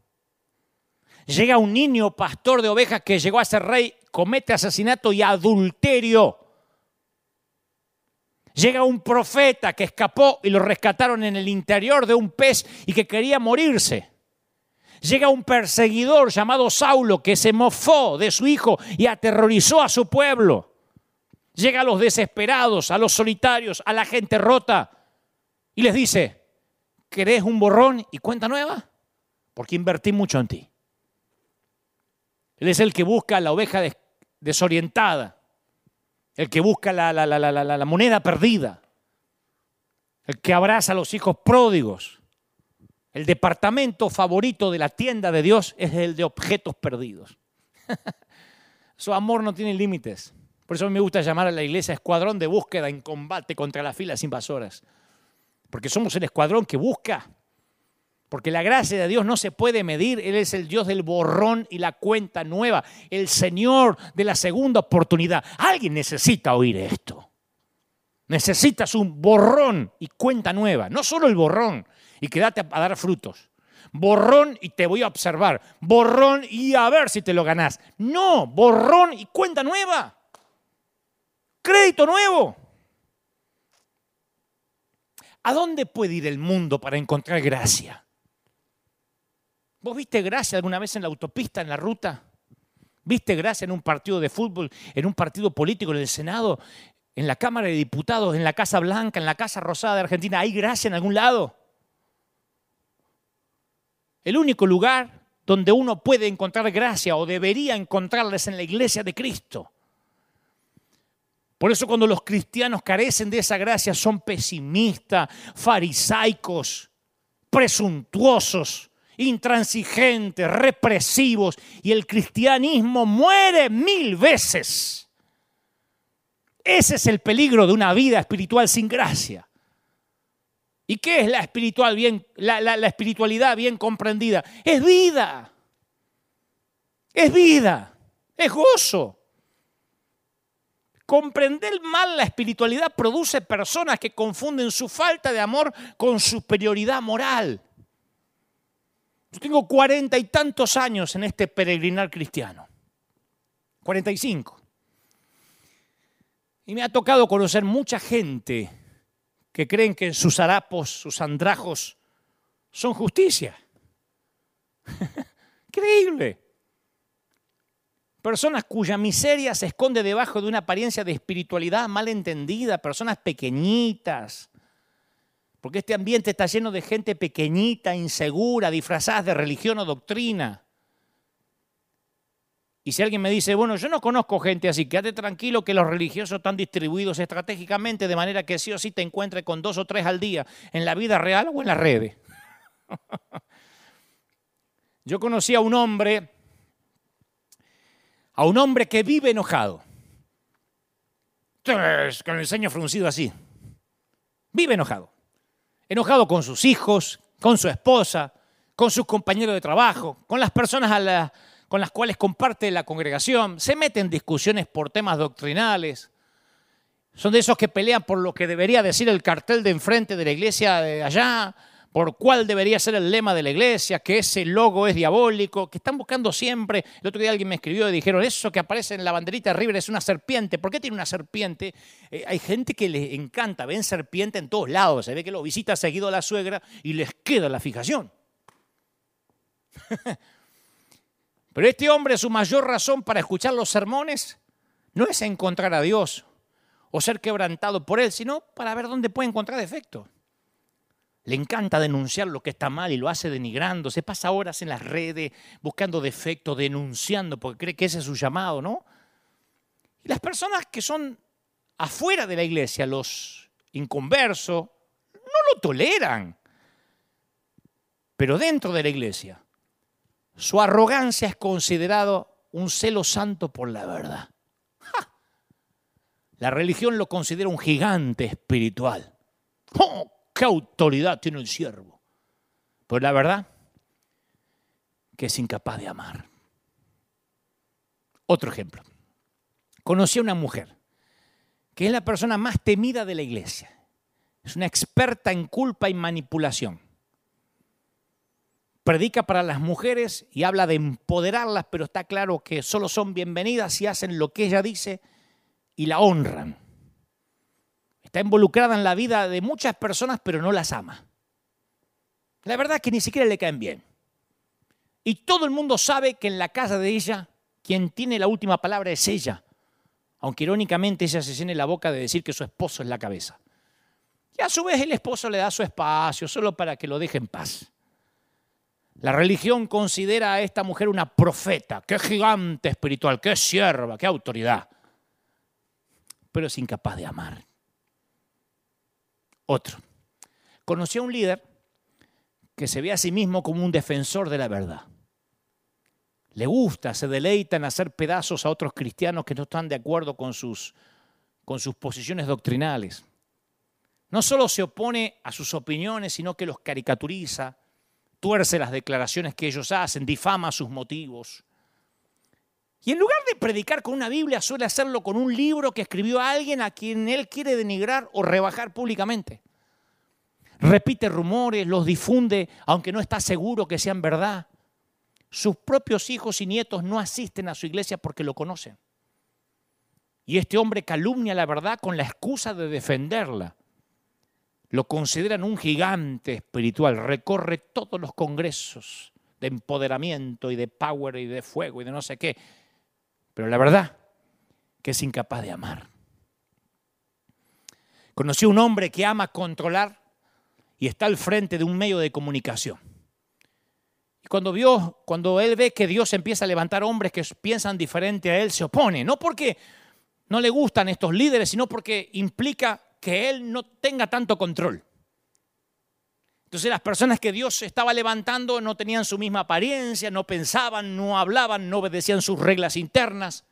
Llega un niño pastor de ovejas que llegó a ser rey, comete asesinato y adulterio. Llega un profeta que escapó y lo rescataron en el interior de un pez y que quería morirse. Llega un perseguidor llamado Saulo que se mofó de su hijo y aterrorizó a su pueblo. Llega a los desesperados, a los solitarios, a la gente rota y les dice, ¿querés un borrón y cuenta nueva? Porque invertí mucho en ti. Él es el que busca la oveja desorientada, el que busca la, moneda perdida, el que abraza a los hijos pródigos. El departamento favorito de la tienda de Dios es el de objetos perdidos. Su amor no tiene límites. Por eso me gusta llamar a la iglesia escuadrón de búsqueda en combate contra las filas invasoras. Porque somos el escuadrón que busca porque la gracia de Dios no se puede medir. Él es el Dios del borrón y la cuenta nueva. El Señor de la segunda oportunidad. Alguien necesita oír esto. Necesitas un borrón y cuenta nueva. No solo el borrón y quédate a dar frutos. Borrón y te voy a observar. Borrón y a ver si te lo ganás. No, borrón y cuenta nueva. Crédito nuevo. ¿A dónde puede ir el mundo para encontrar gracia? ¿Vos viste gracia alguna vez en la autopista, en la ruta? ¿Viste gracia en un partido de fútbol, en un partido político, en el Senado, en la Cámara de Diputados, en la Casa Blanca, en la Casa Rosada de Argentina? ¿Hay gracia en algún lado? El único lugar donde uno puede encontrar gracia o debería encontrarla es en la iglesia de Cristo. Por eso cuando los cristianos carecen de esa gracia son pesimistas, farisaicos, presuntuosos, intransigentes, represivos, y el cristianismo muere mil veces. Ese es el peligro de una vida espiritual sin gracia. ¿Y qué es la, espiritual bien, la, espiritualidad bien comprendida? Es vida. Es vida. Es gozo. Comprender mal la espiritualidad produce personas que confunden su falta de amor con superioridad moral. Yo tengo cuarenta y tantos años en este peregrinar cristiano. Cuarenta y cinco. Y me ha tocado conocer mucha gente que creen que sus harapos, sus andrajos, son justicia. Increíble. Personas cuya miseria se esconde debajo de una apariencia de espiritualidad mal entendida, personas pequeñitas, porque este ambiente está lleno de gente pequeñita, insegura, disfrazada de religión o doctrina. Y si alguien me dice, bueno, yo no conozco gente así, quédate tranquilo que los religiosos están distribuidos estratégicamente de manera que sí o sí te encuentres con dos o tres al día en la vida real o en las redes. yo conocí a un hombre, a un hombre que vive enojado, con el ceño fruncido así, vive enojado enojado con sus hijos, con su esposa, con sus compañeros de trabajo, con las personas con las cuales comparte la congregación, se mete en discusiones por temas doctrinales. Son de esos que pelean por lo que debería decir el cartel de enfrente de la iglesia de allá, por cuál debería ser el lema de la iglesia, que ese logo es diabólico, que están buscando siempre. El otro día alguien me escribió y dijeron, eso que aparece en la banderita de River es una serpiente. ¿Por qué tiene una serpiente? Eh, hay gente que les encanta, ven serpiente en todos lados. Se ve que lo visita seguido a la suegra y les queda la fijación. Pero este hombre, su mayor razón para escuchar los sermones no es encontrar a Dios o ser quebrantado por Él, sino para ver dónde puede encontrar defectos. Le encanta denunciar lo que está mal y lo hace denigrando. Se pasa horas en las redes buscando defectos, denunciando, porque cree que ese es su llamado, ¿no? Y las personas que son afuera de la iglesia, los inconversos, no lo toleran. Pero dentro de la iglesia, su arrogancia es considerado un celo santo por la verdad. La religión lo considera un gigante espiritual. ¡Oh! ¿Qué autoridad tiene el siervo? Pues la verdad, que es incapaz de amar. Otro ejemplo. conocí a una mujer que es la persona más temida de la iglesia. Es una experta en culpa y manipulación. Predica para las mujeres y habla de empoderarlas, pero está claro que solo son bienvenidas si hacen lo que ella dice y la honran. Está involucrada en la vida de muchas personas, pero no las ama. La verdad es que ni siquiera le caen bien. Y todo el mundo sabe que en la casa de ella, quien tiene la última palabra es ella. Aunque irónicamente ella se llene la boca de decir que su esposo es la cabeza. Y a su vez el esposo le da su espacio solo para que lo deje en paz. La religión considera a esta mujer una profeta, qué gigante espiritual, qué sierva, qué autoridad, pero es incapaz de amar. Otro. Conoció a un líder que se ve a sí mismo como un defensor de la verdad. Le gusta, se deleita en hacer pedazos a otros cristianos que no están de acuerdo con sus, con sus posiciones doctrinales. No solo se opone a sus opiniones, sino que los caricaturiza, tuerce las declaraciones que ellos hacen, difama sus motivos. Y en lugar de predicar con una Biblia, suele hacerlo con un libro que escribió alguien a quien él quiere denigrar o rebajar públicamente repite rumores, los difunde, aunque no está seguro que sean verdad. Sus propios hijos y nietos no asisten a su iglesia porque lo conocen. Y este hombre calumnia la verdad con la excusa de defenderla. Lo consideran un gigante espiritual, recorre todos los congresos de empoderamiento y de power y de fuego y de no sé qué. Pero la verdad que es incapaz de amar. Conocí a un hombre que ama controlar y está al frente de un medio de comunicación. Y cuando vio, cuando él ve que Dios empieza a levantar hombres que piensan diferente a él, se opone, no porque no le gustan estos líderes, sino porque implica que él no tenga tanto control. Entonces las personas que Dios estaba levantando no tenían su misma apariencia, no pensaban, no hablaban, no obedecían sus reglas internas.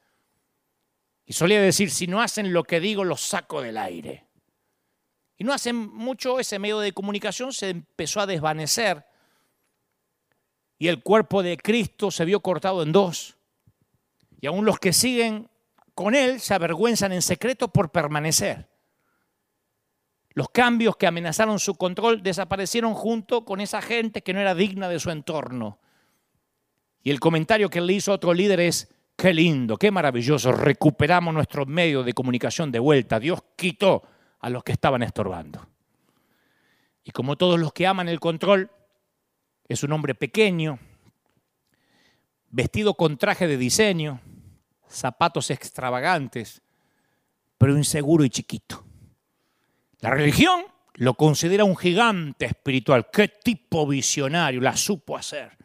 Y solía decir, si no hacen lo que digo, los saco del aire. Y no hace mucho ese medio de comunicación se empezó a desvanecer y el cuerpo de Cristo se vio cortado en dos. Y aún los que siguen con Él se avergüenzan en secreto por permanecer. Los cambios que amenazaron su control desaparecieron junto con esa gente que no era digna de su entorno. Y el comentario que le hizo otro líder es, qué lindo, qué maravilloso, recuperamos nuestro medio de comunicación de vuelta. Dios quitó a los que estaban estorbando. Y como todos los que aman el control, es un hombre pequeño, vestido con traje de diseño, zapatos extravagantes, pero inseguro y chiquito. La religión lo considera un gigante espiritual. ¿Qué tipo visionario? La supo hacer.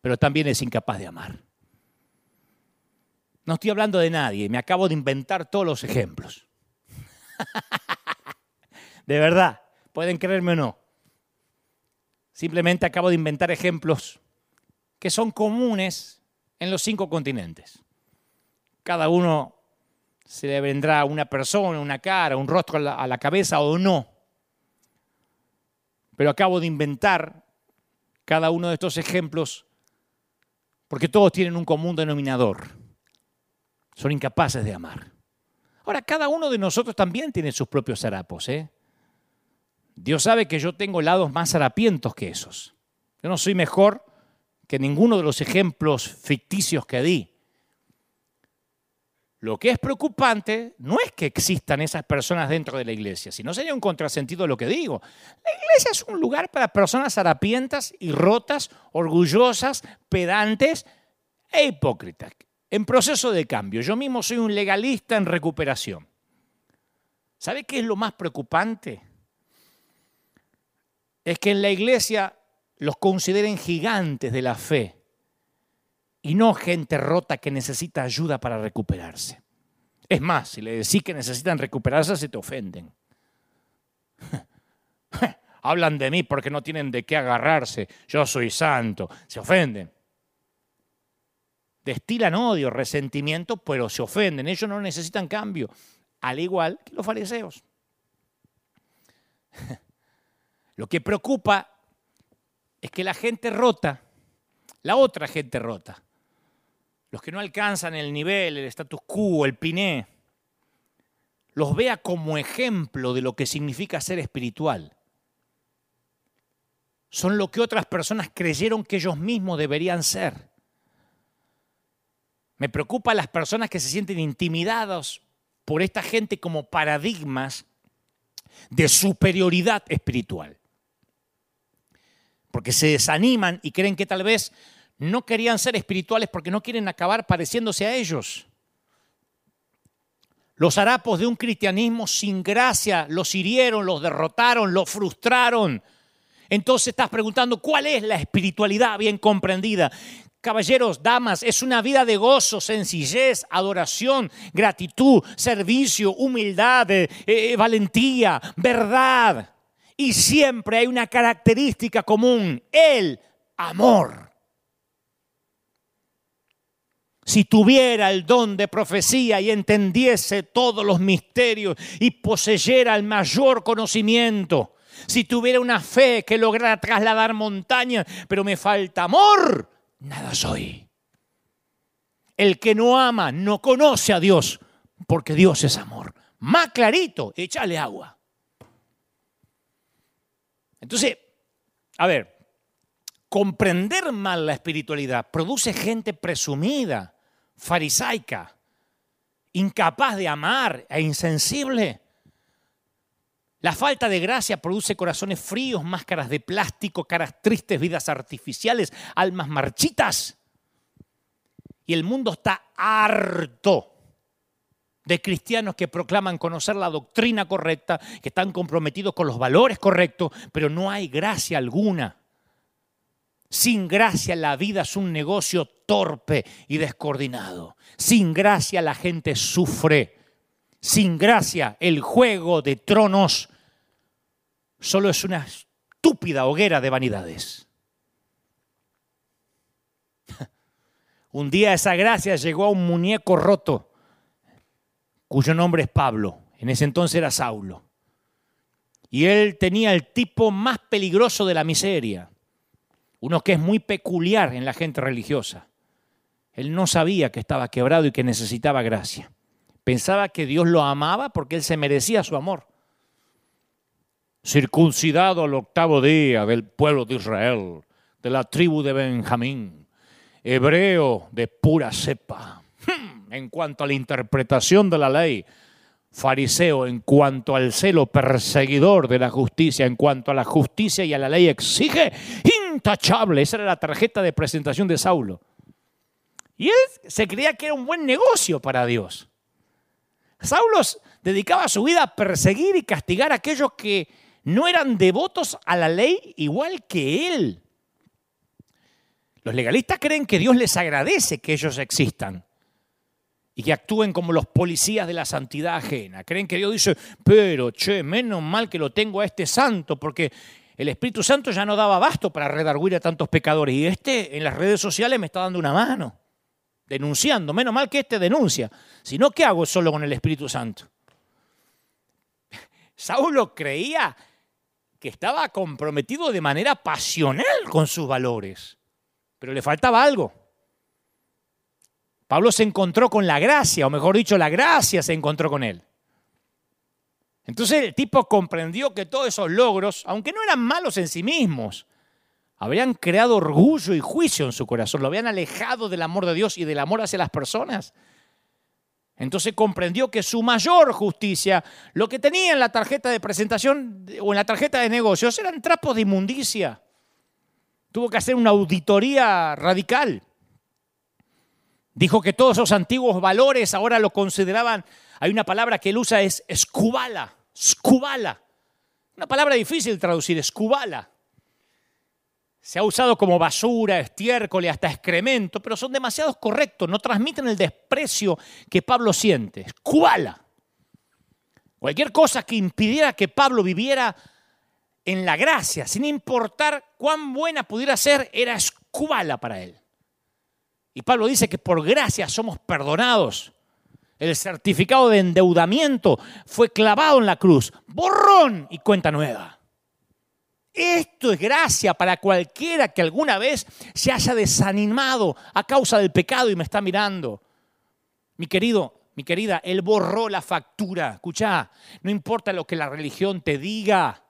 Pero también es incapaz de amar. No estoy hablando de nadie, me acabo de inventar todos los ejemplos. de verdad, pueden creerme o no. Simplemente acabo de inventar ejemplos que son comunes en los cinco continentes. Cada uno se le vendrá una persona, una cara, un rostro a la, cabeza o no. Pero acabo de inventar cada uno de estos ejemplos porque todos tienen un común denominador. Son incapaces de amar. Ahora, cada uno de nosotros también tiene sus propios harapos. ¿eh? Dios sabe que yo tengo lados más harapientos que esos. Yo no soy mejor que ninguno de los ejemplos ficticios que di. Lo que es preocupante no es que existan esas personas dentro de la iglesia, sino sería un contrasentido lo que digo. La iglesia es un lugar para personas harapientas y rotas, orgullosas, pedantes e hipócritas, en proceso de cambio. Yo mismo soy un legalista en recuperación. ¿Sabe qué es lo más preocupante? Es que en la iglesia los consideren gigantes de la fe y no gente rota que necesita ayuda para recuperarse. Es más, si le decís que necesitan recuperarse, se te ofenden. Hablan de mí porque no tienen de qué agarrarse. Yo soy santo. Se ofenden destilan odio, resentimiento, pero se ofenden. Ellos no necesitan cambio, al igual que los fariseos. Lo que preocupa es que la gente rota, la otra gente rota, los que no alcanzan el nivel, el status quo, el piné, los vea como ejemplo de lo que significa ser espiritual. Son lo que otras personas creyeron que ellos mismos deberían ser. Me preocupan las personas que se sienten intimidados por esta gente como paradigmas de superioridad espiritual. Porque se desaniman y creen que tal vez no querían ser espirituales porque no quieren acabar pareciéndose a ellos. Los harapos de un cristianismo sin gracia los hirieron, los derrotaron, los frustraron. Entonces estás preguntando, ¿cuál es la espiritualidad bien comprendida? Caballeros, damas, es una vida de gozo, sencillez, adoración, gratitud, servicio, humildad, eh, eh, valentía, verdad. Y siempre hay una característica común, el amor. Si tuviera el don de profecía y entendiese todos los misterios y poseyera el mayor conocimiento, si tuviera una fe que lograra trasladar montañas, pero me falta amor, nada soy. El que no ama no conoce a Dios, porque Dios es amor. Más clarito, échale agua. Entonces, a ver, comprender mal la espiritualidad produce gente presumida farisaica, incapaz de amar e insensible. La falta de gracia produce corazones fríos, máscaras de plástico, caras tristes, vidas artificiales, almas marchitas. Y el mundo está harto de cristianos que proclaman conocer la doctrina correcta, que están comprometidos con los valores correctos, pero no hay gracia alguna. Sin gracia la vida es un negocio torpe y descoordinado. Sin gracia la gente sufre. Sin gracia el juego de tronos solo es una estúpida hoguera de vanidades. Un día esa gracia llegó a un muñeco roto, cuyo nombre es Pablo. En ese entonces era Saulo. Y él tenía el tipo más peligroso de la miseria uno que es muy peculiar en la gente religiosa. Él no sabía que estaba quebrado y que necesitaba gracia. Pensaba que Dios lo amaba porque él se merecía su amor. Circuncidado al octavo día del pueblo de Israel, de la tribu de Benjamín, hebreo de pura cepa. Hmm, en cuanto a la interpretación de la ley, fariseo en cuanto al celo perseguidor de la justicia, en cuanto a la justicia y a la ley exige, intachable. Esa era la tarjeta de presentación de Saulo. Y él se creía que era un buen negocio para Dios. Saulo dedicaba su vida a perseguir y castigar a aquellos que no eran devotos a la ley igual que él. Los legalistas creen que Dios les agradece que ellos existan y que actúen como los policías de la santidad ajena. Creen que Dios dice, pero che, menos mal que lo tengo a este santo, porque el Espíritu Santo ya no daba abasto para redarguir a tantos pecadores. Y este en las redes sociales me está dando una mano, denunciando. Menos mal que este denuncia. Si no, ¿qué hago solo con el Espíritu Santo? Saulo creía que estaba comprometido de manera pasional con sus valores, pero le faltaba algo. Pablo se encontró con la gracia, o mejor dicho, la gracia se encontró con él. Entonces el tipo comprendió que todos esos logros, aunque no eran malos en sí mismos, habrían creado orgullo y juicio en su corazón, lo habían alejado del amor de Dios y del amor hacia las personas. Entonces comprendió que su mayor justicia, lo que tenía en la tarjeta de presentación o en la tarjeta de negocios, eran trapos de inmundicia. Tuvo que hacer una auditoría radical. Dijo que todos esos antiguos valores ahora lo consideraban, hay una palabra que él usa, es escubala, escubala. Una palabra difícil de traducir, escubala. Se ha usado como basura, estiércol y hasta excremento, pero son demasiados correctos, no transmiten el desprecio que Pablo siente. Escubala. Cualquier cosa que impidiera que Pablo viviera en la gracia, sin importar cuán buena pudiera ser, era escubala para él. Y Pablo dice que por gracia somos perdonados. El certificado de endeudamiento fue clavado en la cruz. Borrón y cuenta nueva. Esto es gracia para cualquiera que alguna vez se haya desanimado a causa del pecado y me está mirando. Mi querido, mi querida, Él borró la factura. Escucha, no importa lo que la religión te diga.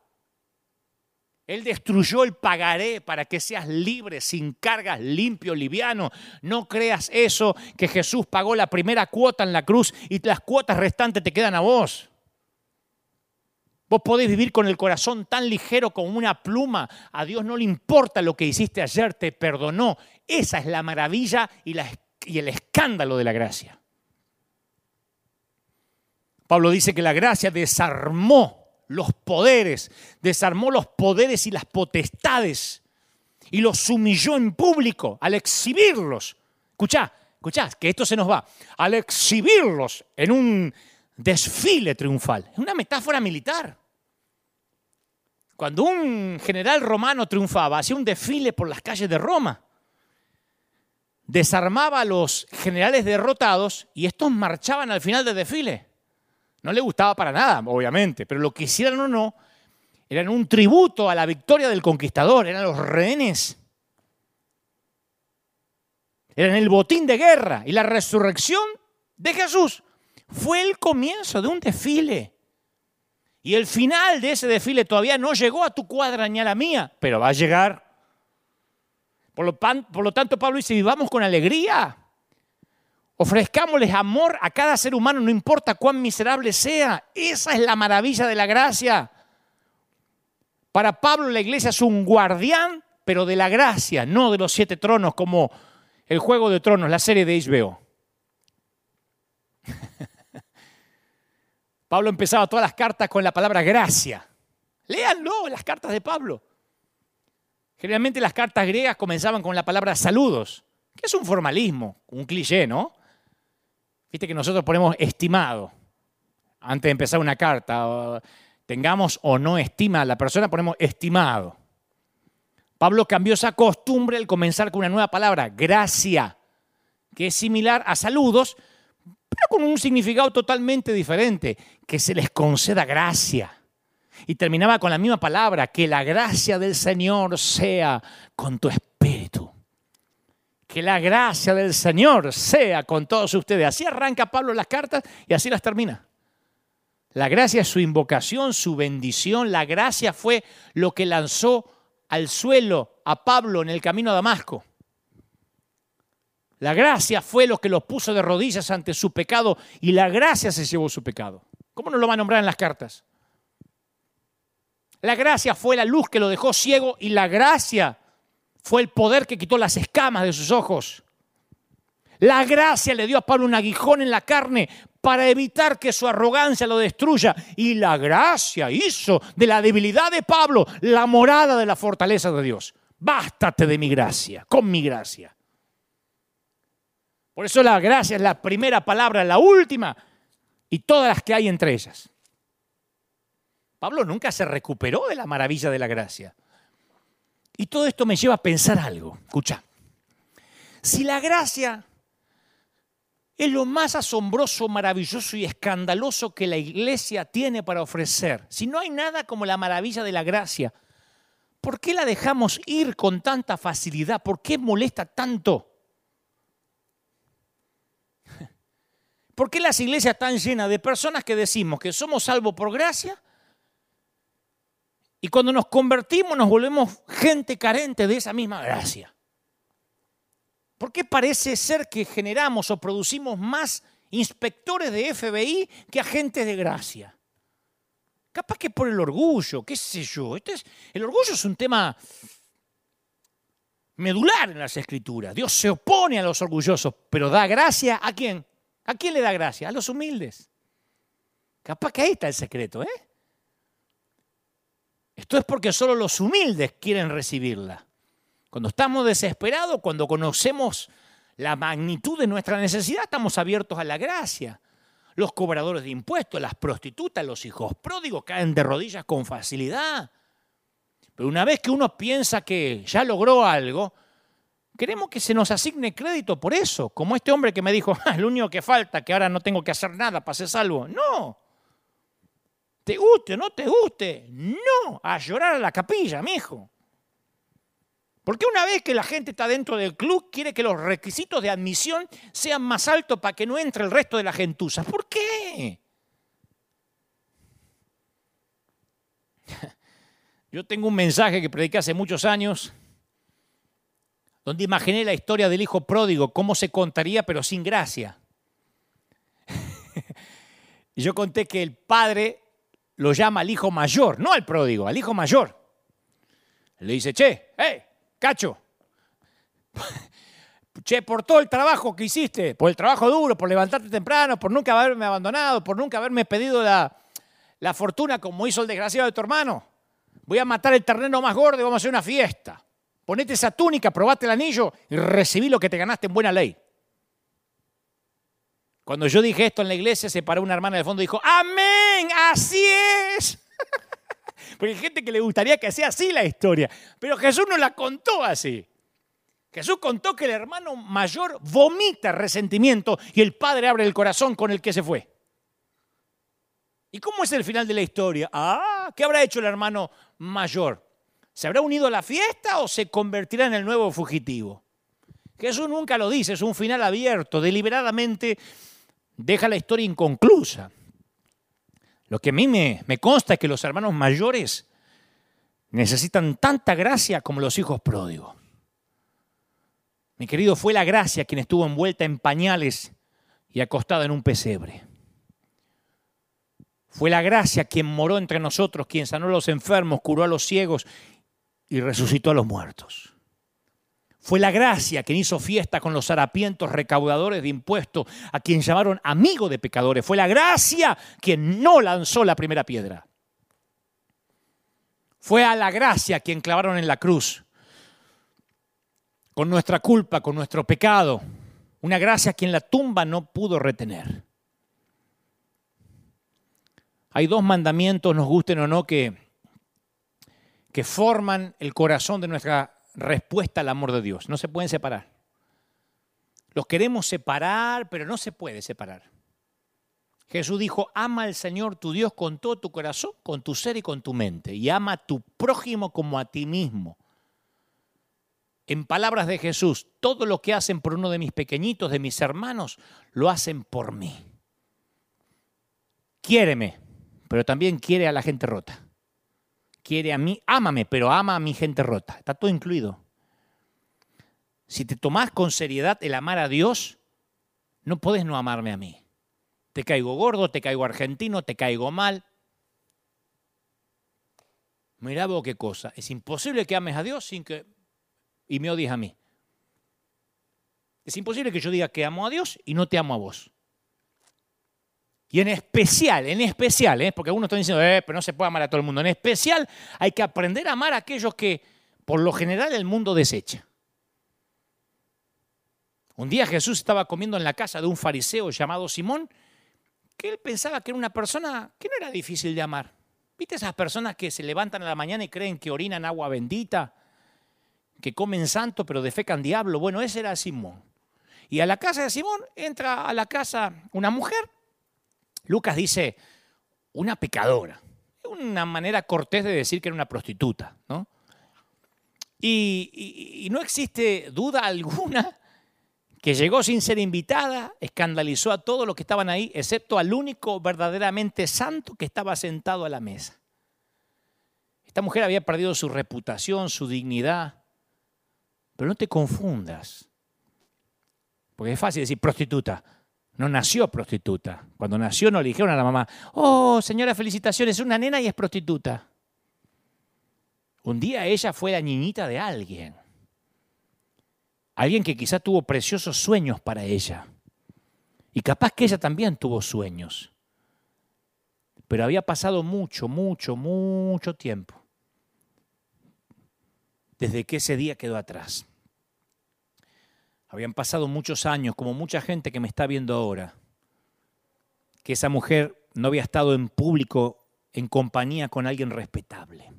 Él destruyó el pagaré para que seas libre, sin cargas, limpio, liviano. No creas eso, que Jesús pagó la primera cuota en la cruz y las cuotas restantes te quedan a vos. Vos podés vivir con el corazón tan ligero como una pluma. A Dios no le importa lo que hiciste ayer, te perdonó. Esa es la maravilla y, y el escándalo de la gracia. Pablo dice que la gracia desarmó los poderes, desarmó los poderes y las potestades y los humilló en público al exhibirlos. Escuchá, escuchá, que esto se nos va. Al exhibirlos en un desfile triunfal. Es una metáfora militar. Cuando un general romano triunfaba, hacía un desfile por las calles de Roma. Desarmaba a los generales derrotados y estos marchaban al final del desfile. No le gustaba para nada, obviamente, pero lo que hicieran o no, eran un tributo a la victoria del conquistador, eran los rehenes. Eran el botín de guerra y la resurrección de Jesús fue el comienzo de un desfile. Y el final de ese desfile todavía no llegó a tu cuadra ni a la mía, pero va a llegar. Por lo, por lo tanto, Pablo dice, vivamos con alegría. Ofrezcámosles amor a cada ser humano, no importa cuán miserable sea. Esa es la maravilla de la gracia. Para Pablo la iglesia es un guardián, pero de la gracia, no de los siete tronos como el Juego de Tronos, la serie de HBO. Pablo empezaba todas las cartas con la palabra gracia. Léanlo, las cartas de Pablo. Generalmente las cartas griegas comenzaban con la palabra saludos, que es un formalismo, un cliché, ¿no? Viste que nosotros ponemos estimado antes de empezar una carta. Tengamos o no estima a la persona, ponemos estimado. Pablo cambió esa costumbre al comenzar con una nueva palabra, gracia, que es similar a saludos, pero con un significado totalmente diferente, que se les conceda gracia. Y terminaba con la misma palabra, que la gracia del Señor sea con tu espíritu. Que la gracia del Señor sea con todos ustedes. Así arranca Pablo las cartas y así las termina. La gracia es su invocación, su bendición. La gracia fue lo que lanzó al suelo a Pablo en el camino a Damasco. La gracia fue lo que los puso de rodillas ante su pecado y la gracia se llevó su pecado. ¿Cómo no lo va a nombrar en las cartas? La gracia fue la luz que lo dejó ciego y la gracia fue el poder que quitó las escamas de sus ojos. La gracia le dio a Pablo un aguijón en la carne para evitar que su arrogancia lo destruya. Y la gracia hizo de la debilidad de Pablo la morada de la fortaleza de Dios. Bástate de mi gracia, con mi gracia. Por eso la gracia es la primera palabra, la última y todas las que hay entre ellas. Pablo nunca se recuperó de la maravilla de la gracia. Y todo esto me lleva a pensar algo. Escucha, si la gracia es lo más asombroso, maravilloso y escandaloso que la iglesia tiene para ofrecer, si no hay nada como la maravilla de la gracia, ¿por qué la dejamos ir con tanta facilidad? ¿Por qué molesta tanto? ¿Por qué las iglesias están llenas de personas que decimos que somos salvos por gracia? Y cuando nos convertimos nos volvemos gente carente de esa misma gracia. ¿Por qué parece ser que generamos o producimos más inspectores de FBI que agentes de gracia? Capaz que por el orgullo, qué sé yo. Este el orgullo es un tema medular en las escrituras. Dios se opone a los orgullosos, pero da gracia a quién? ¿A quién le da gracia? A los humildes. Capaz que ahí está el secreto, ¿eh? Esto es porque solo los humildes quieren recibirla. Cuando estamos desesperados, cuando conocemos la magnitud de nuestra necesidad, estamos abiertos a la gracia. Los cobradores de impuestos, las prostitutas, los hijos pródigos caen de rodillas con facilidad. Pero una vez que uno piensa que ya logró algo, Queremos que se nos asigne crédito por eso, como este hombre que me dijo, ah, lo único que falta, que ahora no tengo que hacer nada para ser salvo. No. Te guste o no te guste, no a llorar a la capilla, mijo. Porque una vez que la gente está dentro del club, quiere que los requisitos de admisión sean más altos para que no entre el resto de la gentuza. ¿Por qué? Yo tengo un mensaje que prediqué hace muchos años, donde imaginé la historia del hijo pródigo, cómo se contaría, pero sin gracia. y yo conté que el padre lo llama al hijo mayor, no al pródigo, al hijo mayor. Le dice, che, hey, Cacho, che, por todo el trabajo que hiciste, por el trabajo duro, por levantarte temprano, por nunca haberme abandonado, por nunca haberme pedido la, la fortuna como hizo el desgraciado de tu hermano. Voy a matar el terreno más gordo y vamos a hacer una fiesta. Ponete esa túnica, probate el anillo y recibí lo que te ganaste en buena ley. Cuando yo dije esto en la iglesia, se paró una hermana de fondo y dijo, amén, así es. Porque hay gente que le gustaría que sea así la historia. Pero Jesús no la contó así. Jesús contó que el hermano mayor vomita resentimiento y el padre abre el corazón con el que se fue. ¿Y cómo es el final de la historia? Ah, ¿qué habrá hecho el hermano mayor? ¿Se habrá unido a la fiesta o se convertirá en el nuevo fugitivo? Jesús nunca lo dice, es un final abierto, deliberadamente deja la historia inconclusa. Lo que a mí me, consta es que los hermanos mayores necesitan tanta gracia como los hijos pródigos. Mi querido, fue la gracia quien estuvo envuelta en pañales y acostada en un pesebre. Fue la gracia quien moró entre nosotros, quien sanó a los enfermos, curó a los ciegos y resucitó a los muertos. Fue la gracia quien hizo fiesta con los harapientos recaudadores de impuestos, a quien llamaron amigo de pecadores. Fue la gracia quien no lanzó la primera piedra. Fue a la gracia quien clavaron en la cruz, con nuestra culpa, con nuestro pecado. Una gracia quien la tumba no pudo retener. Hay dos mandamientos, nos gusten o no, que, que forman el corazón de nuestra respuesta al amor de Dios. No se pueden separar. Los queremos separar, pero no se puede separar. Jesús dijo, ama al Señor tu Dios con todo tu corazón, con tu ser y con tu mente. Y ama a tu prójimo como a ti mismo. En palabras de Jesús, todo lo que hacen por uno de mis pequeñitos, de mis hermanos, lo hacen por mí. Quiéreme, pero también quiere a la gente rota quiere a mí, ámame, pero ama a mi gente rota. Está todo incluido. Si te tomás con seriedad el amar a Dios, no puedes no amarme a mí. Te caigo gordo, te caigo argentino, te caigo mal. Mirá vos qué cosa. Es imposible que ames a Dios sin que y me odies a mí. Es imposible que yo diga que amo a Dios y no te amo a vos. Y en especial, en especial, ¿eh? porque algunos están diciendo, eh, pero no se puede amar a todo el mundo. En especial hay que aprender a amar a aquellos que por lo general el mundo desecha. Un día Jesús estaba comiendo en la casa de un fariseo llamado Simón, que él pensaba que era una persona que no era difícil de amar. ¿Viste esas personas que se levantan a la mañana y creen que orinan agua bendita, que comen santo pero defecan diablo? Bueno, ese era Simón. Y a la casa de Simón entra a la casa una mujer Lucas dice una pecadora. Una manera cortés de decir que era una prostituta, ¿no? Y, no existe duda alguna que llegó sin ser invitada, escandalizó a todos los que estaban ahí, excepto al único verdaderamente santo que estaba sentado a la mesa. Esta mujer había perdido su reputación, su dignidad. Pero no te confundas, porque es fácil decir prostituta. No nació prostituta. Cuando nació no le dijeron a la mamá, oh señora, felicitaciones, es una nena y es prostituta. Un día ella fue la niñita de alguien. Alguien que quizá tuvo preciosos sueños para ella. Y capaz que ella también tuvo sueños. Pero había pasado mucho, mucho, mucho tiempo desde que ese día quedó atrás. Habían pasado muchos años, como mucha gente que me está viendo ahora, que esa mujer no había estado en público en compañía con alguien respetable.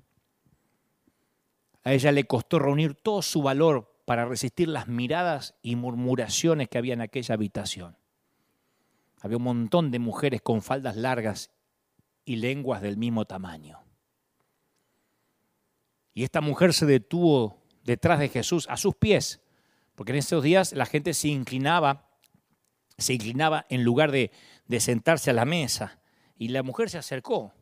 A ella le costó reunir todo su valor para resistir las miradas y murmuraciones que había en aquella habitación. Había un montón de mujeres con faldas largas y lenguas del mismo tamaño. Y esta mujer se detuvo detrás de Jesús, a sus pies, porque en esos días la gente se inclinaba, se inclinaba en lugar de, de sentarse a la mesa. Y la mujer se acercó.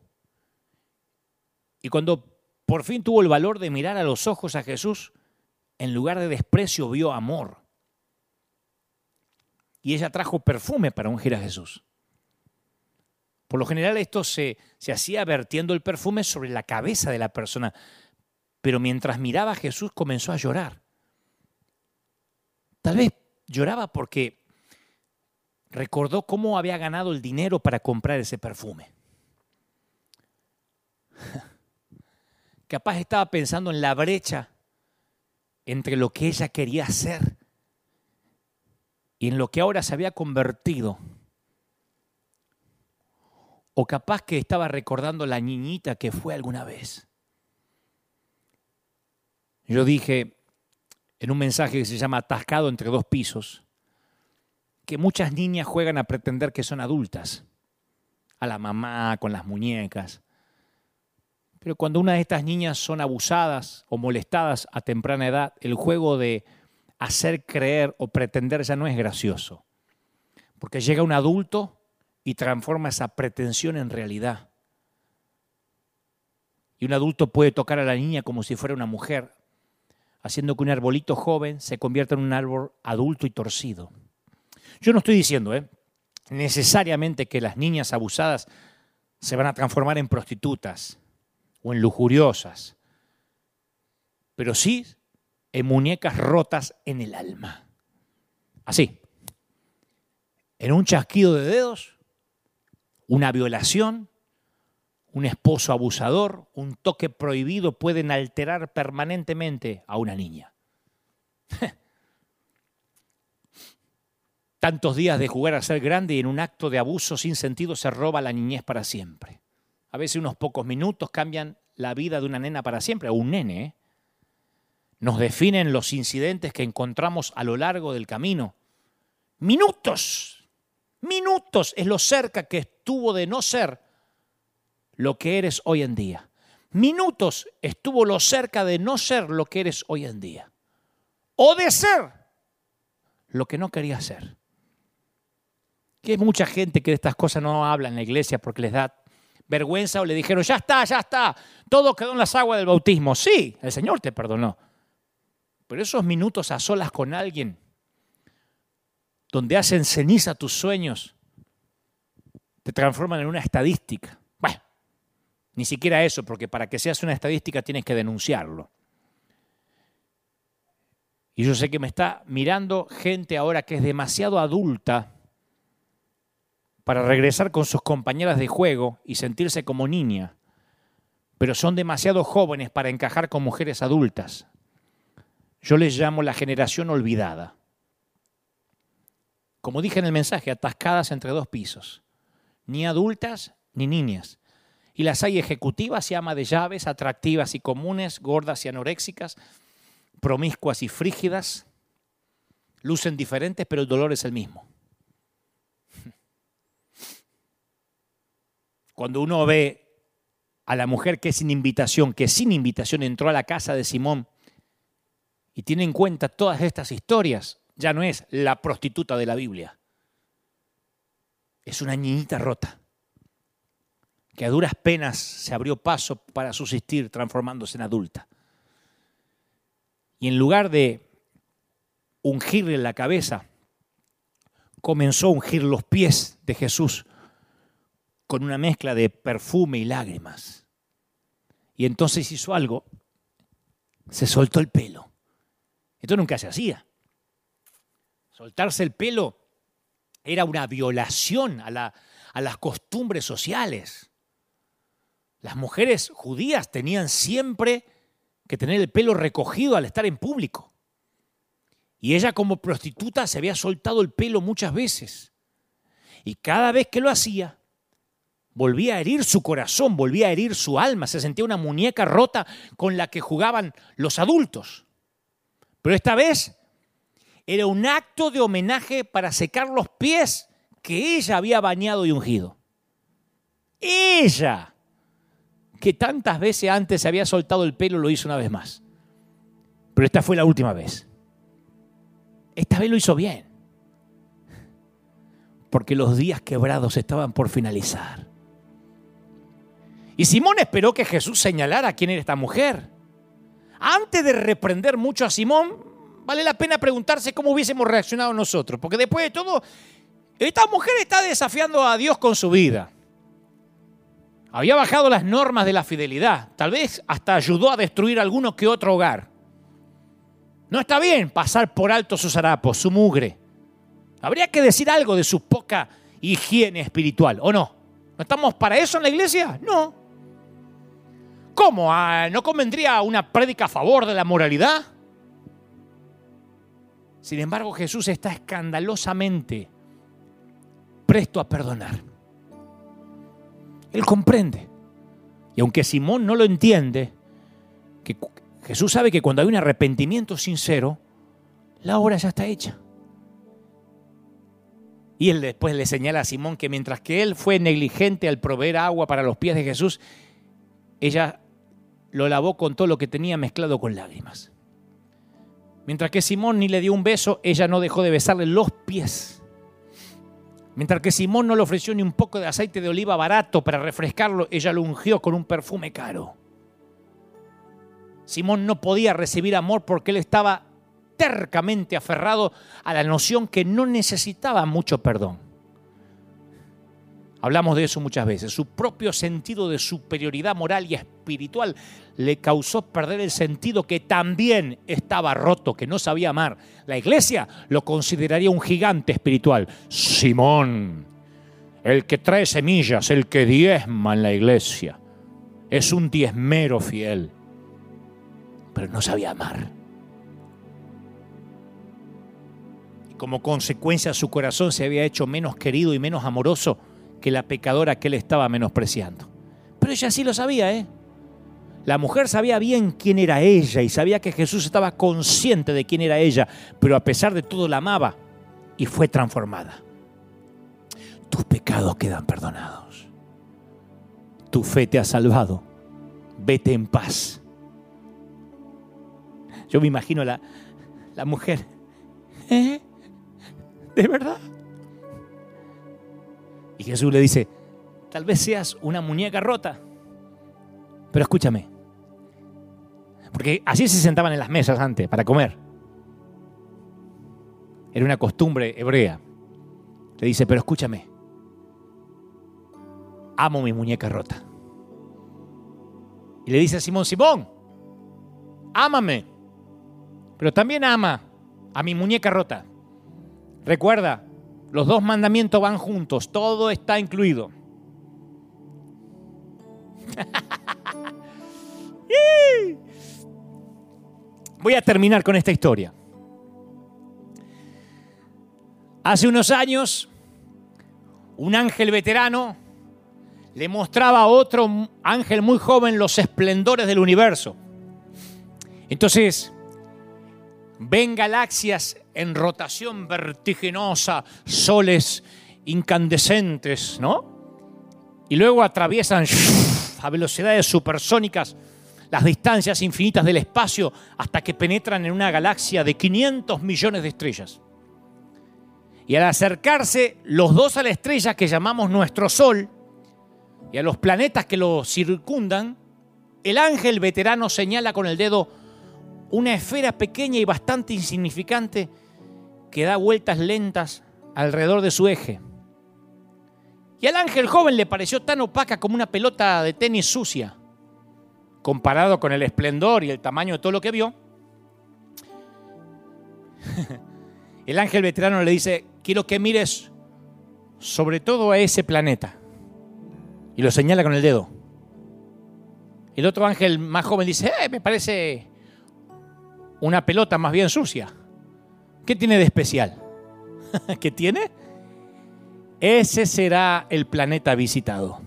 Y cuando por fin tuvo el valor de mirar a los ojos a Jesús, en lugar de desprecio vio amor. Y ella trajo perfume para ungir a Jesús. Por lo general esto se, se hacía vertiendo el perfume sobre la cabeza de la persona, pero mientras miraba a Jesús comenzó a llorar. Tal vez lloraba porque recordó cómo había ganado el dinero para comprar ese perfume. Capaz estaba pensando en la brecha entre lo que ella quería hacer y en lo que ahora se había convertido. O capaz que estaba recordando la niñita que fue alguna vez. Yo dije en un mensaje que se llama Atascado entre dos pisos, que muchas niñas juegan a pretender que son adultas, a la mamá, con las muñecas. Pero cuando una de estas niñas son abusadas o molestadas a temprana edad, el juego de hacer creer o pretender ya no es gracioso. Porque llega un adulto y transforma esa pretensión en realidad. Y un adulto puede tocar a la niña como si fuera una mujer, haciendo que un arbolito joven se convierta en un árbol adulto y torcido. Yo no estoy diciendo ¿eh? necesariamente que las niñas abusadas se van a transformar en prostitutas o en lujuriosas, pero sí en muñecas rotas en el alma. Así, en un chasquido de dedos, una violación, un esposo abusador, un toque prohibido pueden alterar permanentemente a una niña. Tantos días de jugar a ser grande y en un acto de abuso sin sentido se roba la niñez para siempre. A veces unos pocos minutos cambian la vida de una nena para siempre, o un nene. ¿eh? Nos definen los incidentes que encontramos a lo largo del camino. Minutos, minutos es lo cerca que estuvo de no ser lo que eres hoy en día. Minutos estuvo lo cerca de no ser lo que eres hoy en día. O de ser lo que no quería ser que hay mucha gente que de estas cosas no habla en la iglesia porque les da vergüenza o le dijeron, ya está, ya está, todo quedó en las aguas del bautismo. Sí, el Señor te perdonó. Pero esos minutos a solas con alguien, donde hacen ceniza tus sueños, te transforman en una estadística. Ni siquiera eso, porque para que seas una estadística tienes que denunciarlo. Y yo sé que me está mirando gente ahora que es demasiado adulta para regresar con sus compañeras de juego y sentirse como niña, pero son demasiado jóvenes para encajar con mujeres adultas. Yo les llamo la generación olvidada. Como dije en el mensaje, atascadas entre dos pisos, ni adultas ni niñas. Y las hay ejecutivas y ama de llaves, atractivas y comunes, gordas y anoréxicas, promiscuas y frígidas. Lucen diferentes, pero el dolor es el mismo. Cuando uno ve a la mujer que es sin invitación, que sin invitación entró a la casa de Simón y tiene en cuenta todas estas historias, ya no es la prostituta de la Biblia. Es una niñita rota que a duras penas se abrió paso para subsistir transformándose en adulta. Y en lugar de ungirle la cabeza, comenzó a ungir los pies de Jesús con una mezcla de perfume y lágrimas. Y entonces hizo algo, se soltó el pelo. Esto nunca se hacía. Soltarse el pelo era una violación a, a las costumbres sociales. Las mujeres judías tenían siempre que tener el pelo recogido al estar en público. Y ella como prostituta se había soltado el pelo muchas veces. Y cada vez que lo hacía, volvía a herir su corazón, volvía a herir su alma, se sentía una muñeca rota con la que jugaban los adultos. Pero esta vez era un acto de homenaje para secar los pies que ella había bañado y ungido. ella, que tantas veces antes se había soltado el pelo, lo hizo una vez más. Pero esta fue la última vez. Esta vez lo hizo bien. Porque los días quebrados estaban por finalizar. Y Simón esperó que Jesús señalara quién era esta mujer. Antes de reprender mucho a Simón, vale la pena preguntarse cómo hubiésemos reaccionado nosotros. Porque después de todo, esta mujer está desafiando a Dios con su vida. Había bajado las normas de la fidelidad. Tal vez hasta ayudó a destruir alguno que otro hogar. No está bien pasar por alto sus harapos, su mugre. Habría que decir algo de su poca higiene espiritual, ¿o no? ¿No estamos para eso en la iglesia? No. ¿Cómo? Ah, ¿No convendría una prédica a favor de la moralidad? Sin embargo, Jesús está escandalosamente presto a perdonar. Él comprende. Y aunque Simón no lo entiende, que Jesús sabe que cuando hay un arrepentimiento sincero, la obra ya está hecha. Y él después le señala a Simón que mientras que él fue negligente al proveer agua para los pies de Jesús, ella lo lavó con todo lo que tenía mezclado con lágrimas. Mientras que Simón ni le dio un beso, ella no dejó de besarle los pies. Mientras que Simón no le ofreció ni un poco de aceite de oliva barato para refrescarlo, ella lo ungió con un perfume caro. Simón no podía recibir amor porque él estaba tercamente aferrado a la noción que no necesitaba mucho perdón. Hablamos de eso muchas veces. Su propio sentido de superioridad moral y espiritual le causó perder el sentido que también estaba roto, que no sabía amar. La iglesia lo consideraría un gigante espiritual. Simón, el que trae semillas, el que diezma en la iglesia, es un diezmero fiel, pero no sabía amar. Y como consecuencia su corazón se había hecho menos querido y menos amoroso que la pecadora que él estaba menospreciando. Pero ella sí lo sabía, ¿eh? La mujer sabía bien quién era ella y sabía que Jesús estaba consciente de quién era ella, pero a pesar de todo la amaba y fue transformada. Tus pecados quedan perdonados. Tu fe te ha salvado. Vete en paz. Yo me imagino la, la mujer. ¿Eh? ¿De verdad? Y Jesús le dice, tal vez seas una muñeca rota, pero escúchame. Porque así se sentaban en las mesas antes para comer. Era una costumbre hebrea. Le dice, pero escúchame. Amo mi muñeca rota. Y le dice a Simón, Simón, ámame, pero también ama a mi muñeca rota. Recuerda, los dos mandamientos van juntos, todo está incluido. Voy a terminar con esta historia. Hace unos años, un ángel veterano le mostraba a otro ángel muy joven los esplendores del universo. Entonces, ven galaxias en rotación vertiginosa, soles incandescentes, ¿no? Y luego atraviesan a velocidades supersónicas las distancias infinitas del espacio hasta que penetran en una galaxia de 500 millones de estrellas. Y al acercarse los dos a la estrella que llamamos nuestro Sol y a los planetas que lo circundan, el ángel veterano señala con el dedo una esfera pequeña y bastante insignificante que da vueltas lentas alrededor de su eje. Y al ángel joven le pareció tan opaca como una pelota de tenis sucia, comparado con el esplendor y el tamaño de todo lo que vio. El ángel veterano le dice, quiero que mires sobre todo a ese planeta. Y lo señala con el dedo. El otro ángel más joven dice, eh, me parece una pelota más bien sucia. ¿Qué tiene de especial? ¿Qué tiene? Ese será el planeta visitado.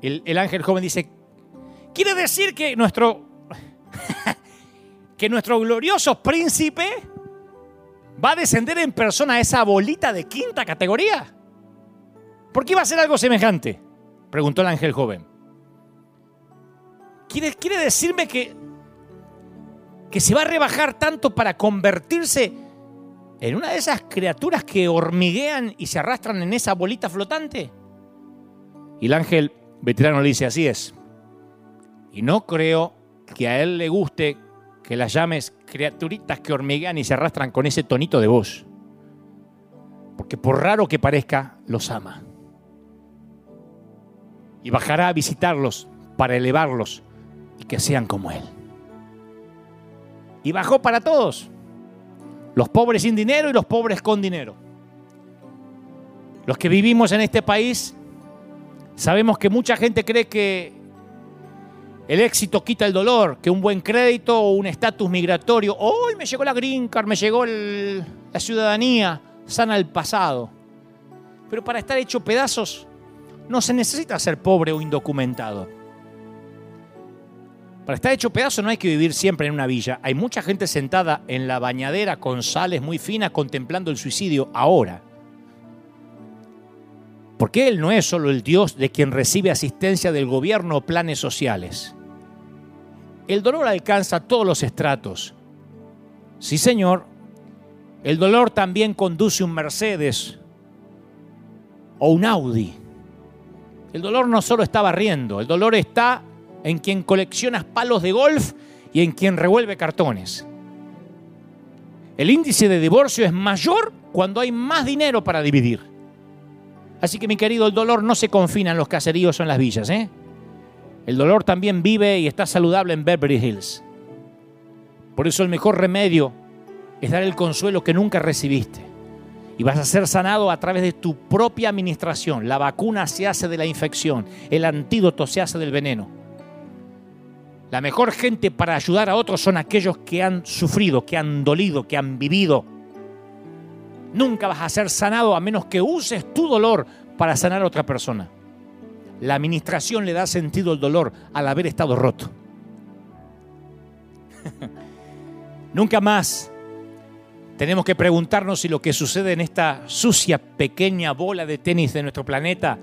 El, el, ángel joven dice, quiere decir que nuestro, que nuestro glorioso príncipe va a descender en persona a esa bolita de quinta categoría. ¿Por qué iba a hacer algo semejante? Preguntó el ángel joven. ¿Quiere, quiere decirme que, que se va a rebajar tanto para convertirse en una de esas criaturas que hormiguean y se arrastran en esa bolita flotante? Y el ángel veterano le dice, así es. Y no creo que a él le guste que las llames criaturitas que hormiguean y se arrastran con ese tonito de voz. Porque por raro que parezca, los ama. Y bajará a visitarlos para elevarlos y que sean como él. Y bajó para todos. Los pobres sin dinero y los pobres con dinero. Los que vivimos en este país sabemos que mucha gente cree que el éxito quita el dolor, que un buen crédito o un estatus migratorio, hoy me llegó la green card, me llegó la ciudadanía, sana el pasado. Pero para estar hecho pedazos no se necesita ser pobre o indocumentado. Para estar hecho pedazos no hay que vivir siempre en una villa. Hay mucha gente sentada en la bañadera con sales muy finas contemplando el suicidio ahora. Porque Él no es solo el Dios de quien recibe asistencia del gobierno o planes sociales. El dolor alcanza todos los estratos. Sí, Señor, el dolor también conduce un Mercedes o un Audi. El dolor no solo está barriendo, el dolor está en quien colecciona palos de golf y en quien revuelve cartones. El índice de divorcio es mayor cuando hay más dinero para dividir. Así que mi querido, el dolor no se confina en los caseríos o en las villas, ¿eh? El dolor también vive y está saludable en Beverly Hills. Por eso el mejor remedio es dar el consuelo que nunca recibiste. Y vas a ser sanado a través de tu propia administración. La vacuna se hace de la infección, el antídoto se hace del veneno. La mejor gente para ayudar a otros son aquellos que han sufrido, que han dolido, que han vivido. Nunca vas a ser sanado a menos que uses tu dolor para sanar a otra persona. La administración le da sentido al dolor al haber estado roto. Nunca más tenemos que preguntarnos si lo que sucede en esta sucia pequeña bola de tenis de nuestro planeta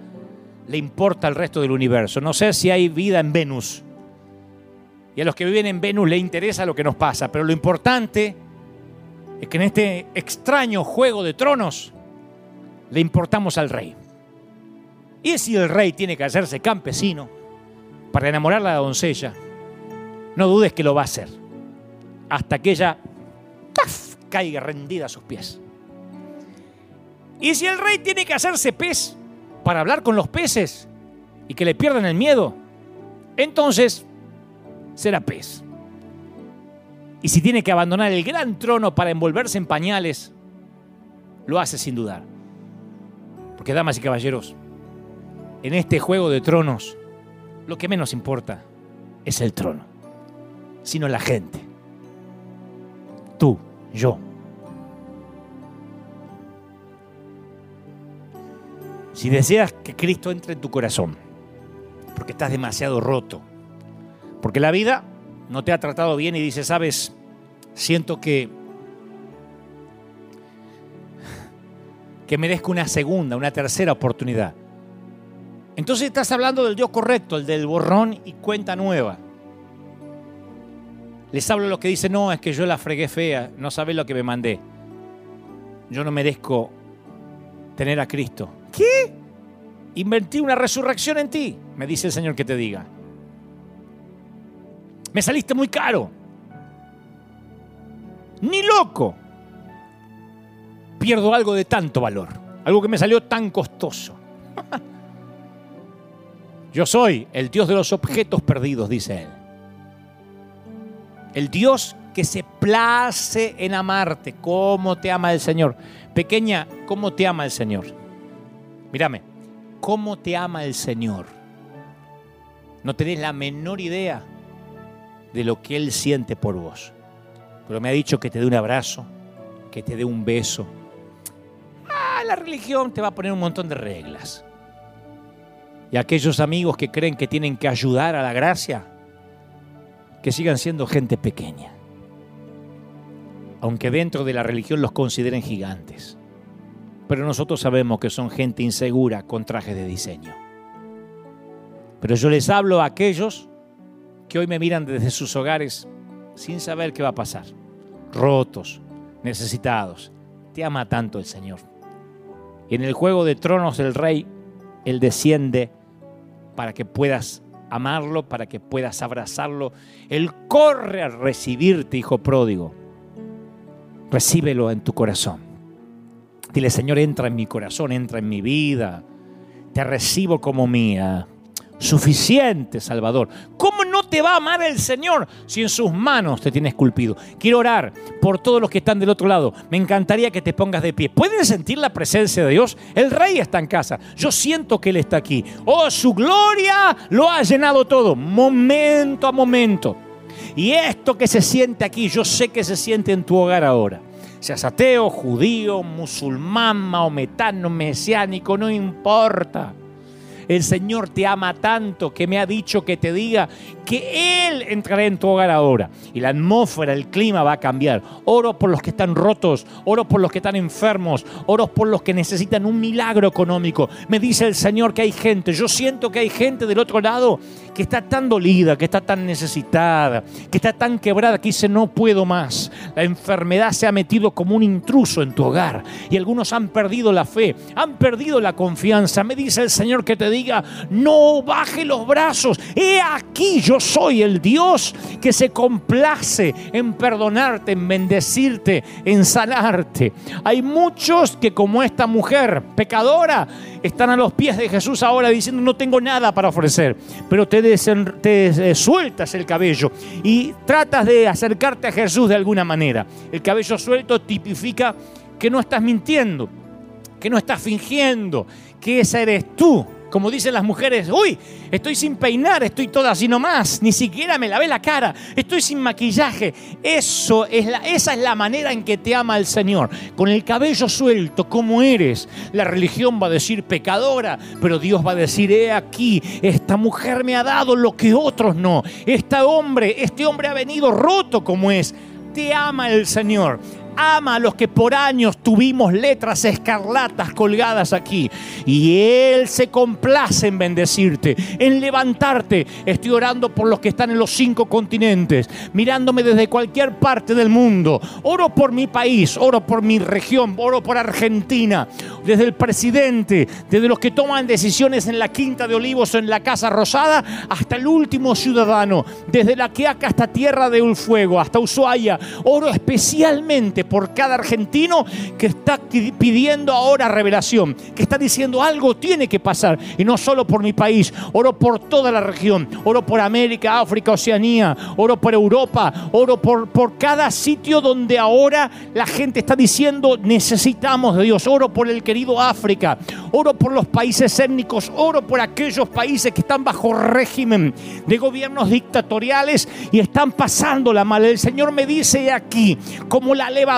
le importa al resto del universo. No sé si hay vida en Venus. Y a los que viven en Venus le interesa lo que nos pasa, pero lo importante es que en este extraño juego de tronos le importamos al rey. Y si el rey tiene que hacerse campesino para enamorar a la doncella, no dudes que lo va a hacer. Hasta que ella caiga rendida a sus pies. Y si el rey tiene que hacerse pez para hablar con los peces y que le pierdan el miedo, entonces será pez. Y si tiene que abandonar el gran trono para envolverse en pañales, lo hace sin dudar. Porque, damas y caballeros, en este juego de tronos, lo que menos importa es el trono, sino la gente. Tú, yo. Si deseas que Cristo entre en tu corazón, porque estás demasiado roto, porque la vida no te ha tratado bien y dices, sabes, siento que que merezco una segunda, una tercera oportunidad. Entonces estás hablando del Dios correcto, el del borrón y cuenta nueva. Les hablo lo que dice, no, es que yo la fregué fea, no sabes lo que me mandé. Yo no merezco tener a Cristo. ¿Qué? Invertí una resurrección en ti, me dice el Señor que te diga. Me saliste muy caro. Ni loco. Pierdo algo de tanto valor, algo que me salió tan costoso. Yo soy el Dios de los objetos perdidos, dice él. El Dios que se place en amarte. ¿Cómo te ama el Señor? Pequeña, ¿cómo te ama el Señor? Mírame, ¿cómo te ama el Señor? No tenés la menor idea de lo que Él siente por vos. Pero me ha dicho que te dé un abrazo, que te dé un beso. Ah, la religión te va a poner un montón de reglas y aquellos amigos que creen que tienen que ayudar a la gracia, que sigan siendo gente pequeña, aunque dentro de la religión los consideren gigantes. pero nosotros sabemos que son gente insegura con trajes de diseño. Pero yo les hablo a aquellos hoy me miran desde sus hogares sin saber qué va a pasar, rotos, necesitados. Te ama tanto el Señor. Y en el juego de tronos del rey, Él desciende para que puedas amarlo, para que puedas abrazarlo. Él corre a recibirte, hijo pródigo. Recíbelo en tu corazón. Dile, Señor, entra en mi corazón, entra en mi vida. Te recibo como mía. Suficiente, Salvador. ¿Cómo te va a amar el Señor si en sus manos te tiene esculpido? Quiero orar por todos los que están del otro lado. Me encantaría que te pongas de pie. ¿Pueden sentir la presencia de Dios? El Rey está en casa. Yo siento que Él está aquí. Oh, su gloria lo ha llenado todo, momento a momento. Y esto que se siente aquí, yo sé que se siente en tu hogar ahora. Seas ateo, judío, musulmán, maometano, mesiánico, no importa. El Señor te ama tanto que me ha dicho que te diga que Él entrará en tu hogar ahora. Y la atmósfera, el clima va a cambiar. Oro por los que están rotos, oro por los que están enfermos, oro por los que necesitan un milagro económico. Me dice el Señor que hay gente, yo siento que hay gente del otro lado que está tan dolida, que está tan necesitada, que está tan quebrada que dice no puedo más. La enfermedad se ha metido como un intruso en tu hogar y algunos han perdido la fe, han perdido la confianza. Me dice el Señor que te diga, no baje los brazos. He aquí yo soy el Dios que se complace en perdonarte, en bendecirte, en sanarte. Hay muchos que como esta mujer pecadora están a los pies de Jesús ahora diciendo no tengo nada para ofrecer, pero te, te eh, sueltas el cabello y tratas de acercarte a Jesús de alguna manera. El cabello suelto tipifica que no estás mintiendo, que no estás fingiendo, que esa eres tú como dicen las mujeres, uy, estoy sin peinar, estoy toda así nomás, ni siquiera me lavé la cara, estoy sin maquillaje. Eso es la, esa es la manera en que te ama el Señor. Con el cabello suelto, como eres. La religión va a decir pecadora, pero Dios va a decir, he aquí, esta mujer me ha dado lo que otros no. Este hombre, este hombre ha venido roto como es. Te ama el Señor ama a los que por años tuvimos letras escarlatas colgadas aquí. Y Él se complace en bendecirte, en levantarte. Estoy orando por los que están en los cinco continentes, mirándome desde cualquier parte del mundo. Oro por mi país, oro por mi región, oro por Argentina, desde el presidente, desde los que toman decisiones en la Quinta de Olivos o en la Casa Rosada, hasta el último ciudadano, desde la Quiaca hasta Tierra de Fuego, hasta Ushuaia. Oro especialmente por cada argentino que está pidiendo ahora revelación, que está diciendo algo tiene que pasar. Y no solo por mi país, oro por toda la región, oro por América, África, Oceanía, oro por Europa, oro por, por cada sitio donde ahora la gente está diciendo necesitamos de Dios. Oro por el querido África, oro por los países étnicos, oro por aquellos países que están bajo régimen de gobiernos dictatoriales y están pasando la mal. El Señor me dice aquí, como la leva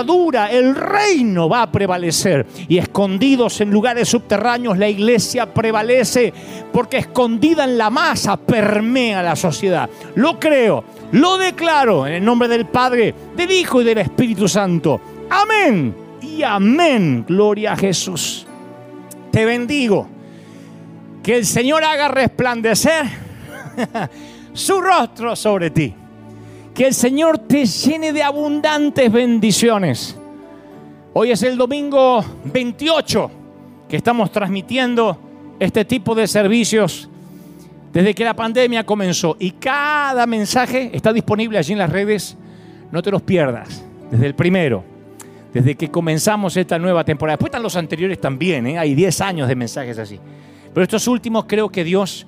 el reino va a prevalecer. Y escondidos en lugares subterráneos, la iglesia prevalece porque escondida en la masa permea la sociedad. Lo creo, lo declaro en el nombre del Padre, del Hijo y del Espíritu Santo. Amén y amén. Gloria a Jesús. Te bendigo. Que el Señor haga resplandecer su rostro sobre ti. Que el Señor te llene de abundantes bendiciones. Hoy es el domingo 28 que estamos transmitiendo este tipo de servicios desde que la pandemia comenzó. Y cada mensaje está disponible allí en las redes. No te los pierdas. Desde el primero, desde que comenzamos esta nueva temporada. Después están los anteriores también. ¿eh? Hay 10 años de mensajes así. Pero estos últimos creo que Dios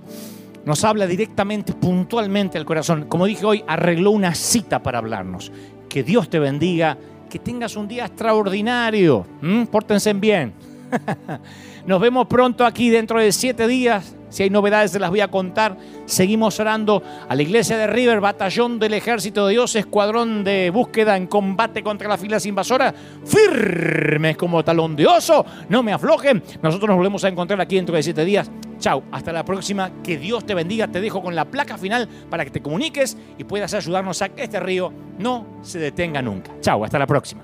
nos habla directamente, puntualmente al corazón. Como dije hoy, arregló una cita para hablarnos. Que Dios te bendiga, que tengas un día extraordinario. Pórtense bien. Nos vemos pronto aquí dentro de siete días. Si hay novedades se las voy a contar. Seguimos orando a la iglesia de River, batallón del ejército de Dios, escuadrón de búsqueda en combate contra las filas invasoras. Firmes como talón de oso. No me aflojen. Nosotros nos volvemos a encontrar aquí dentro de siete días. Chao, hasta la próxima. Que Dios te bendiga. Te dejo con la placa final para que te comuniques y puedas ayudarnos a que este río no se detenga nunca. Chao, hasta la próxima.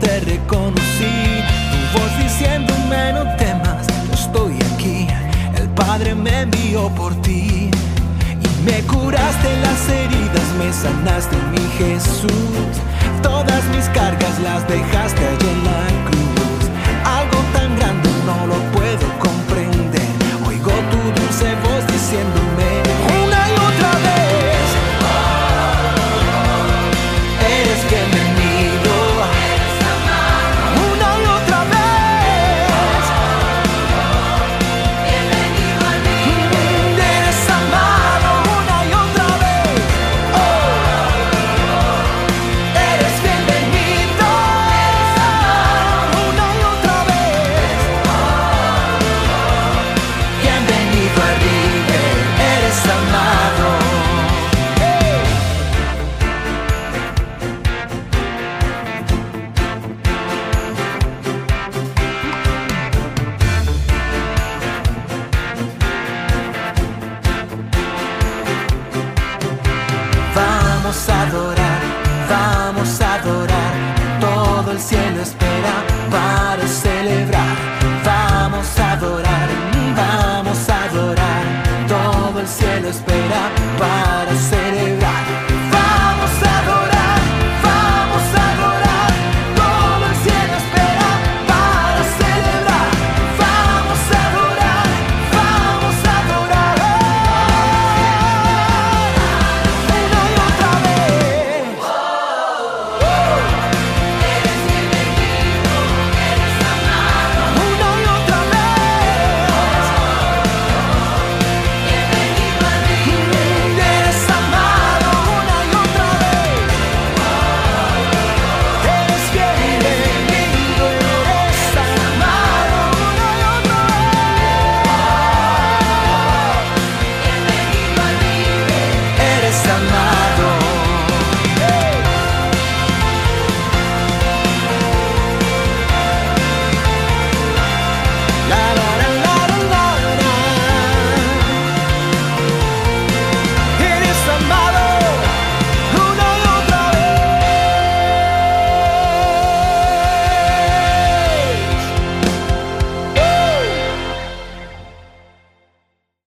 te reconocí. Tu voz diciéndome no temas, estoy aquí. El Padre me envió por ti y me curaste las heridas, me sanaste mi Jesús. Todas mis cargas las dejaste allí en la cruz.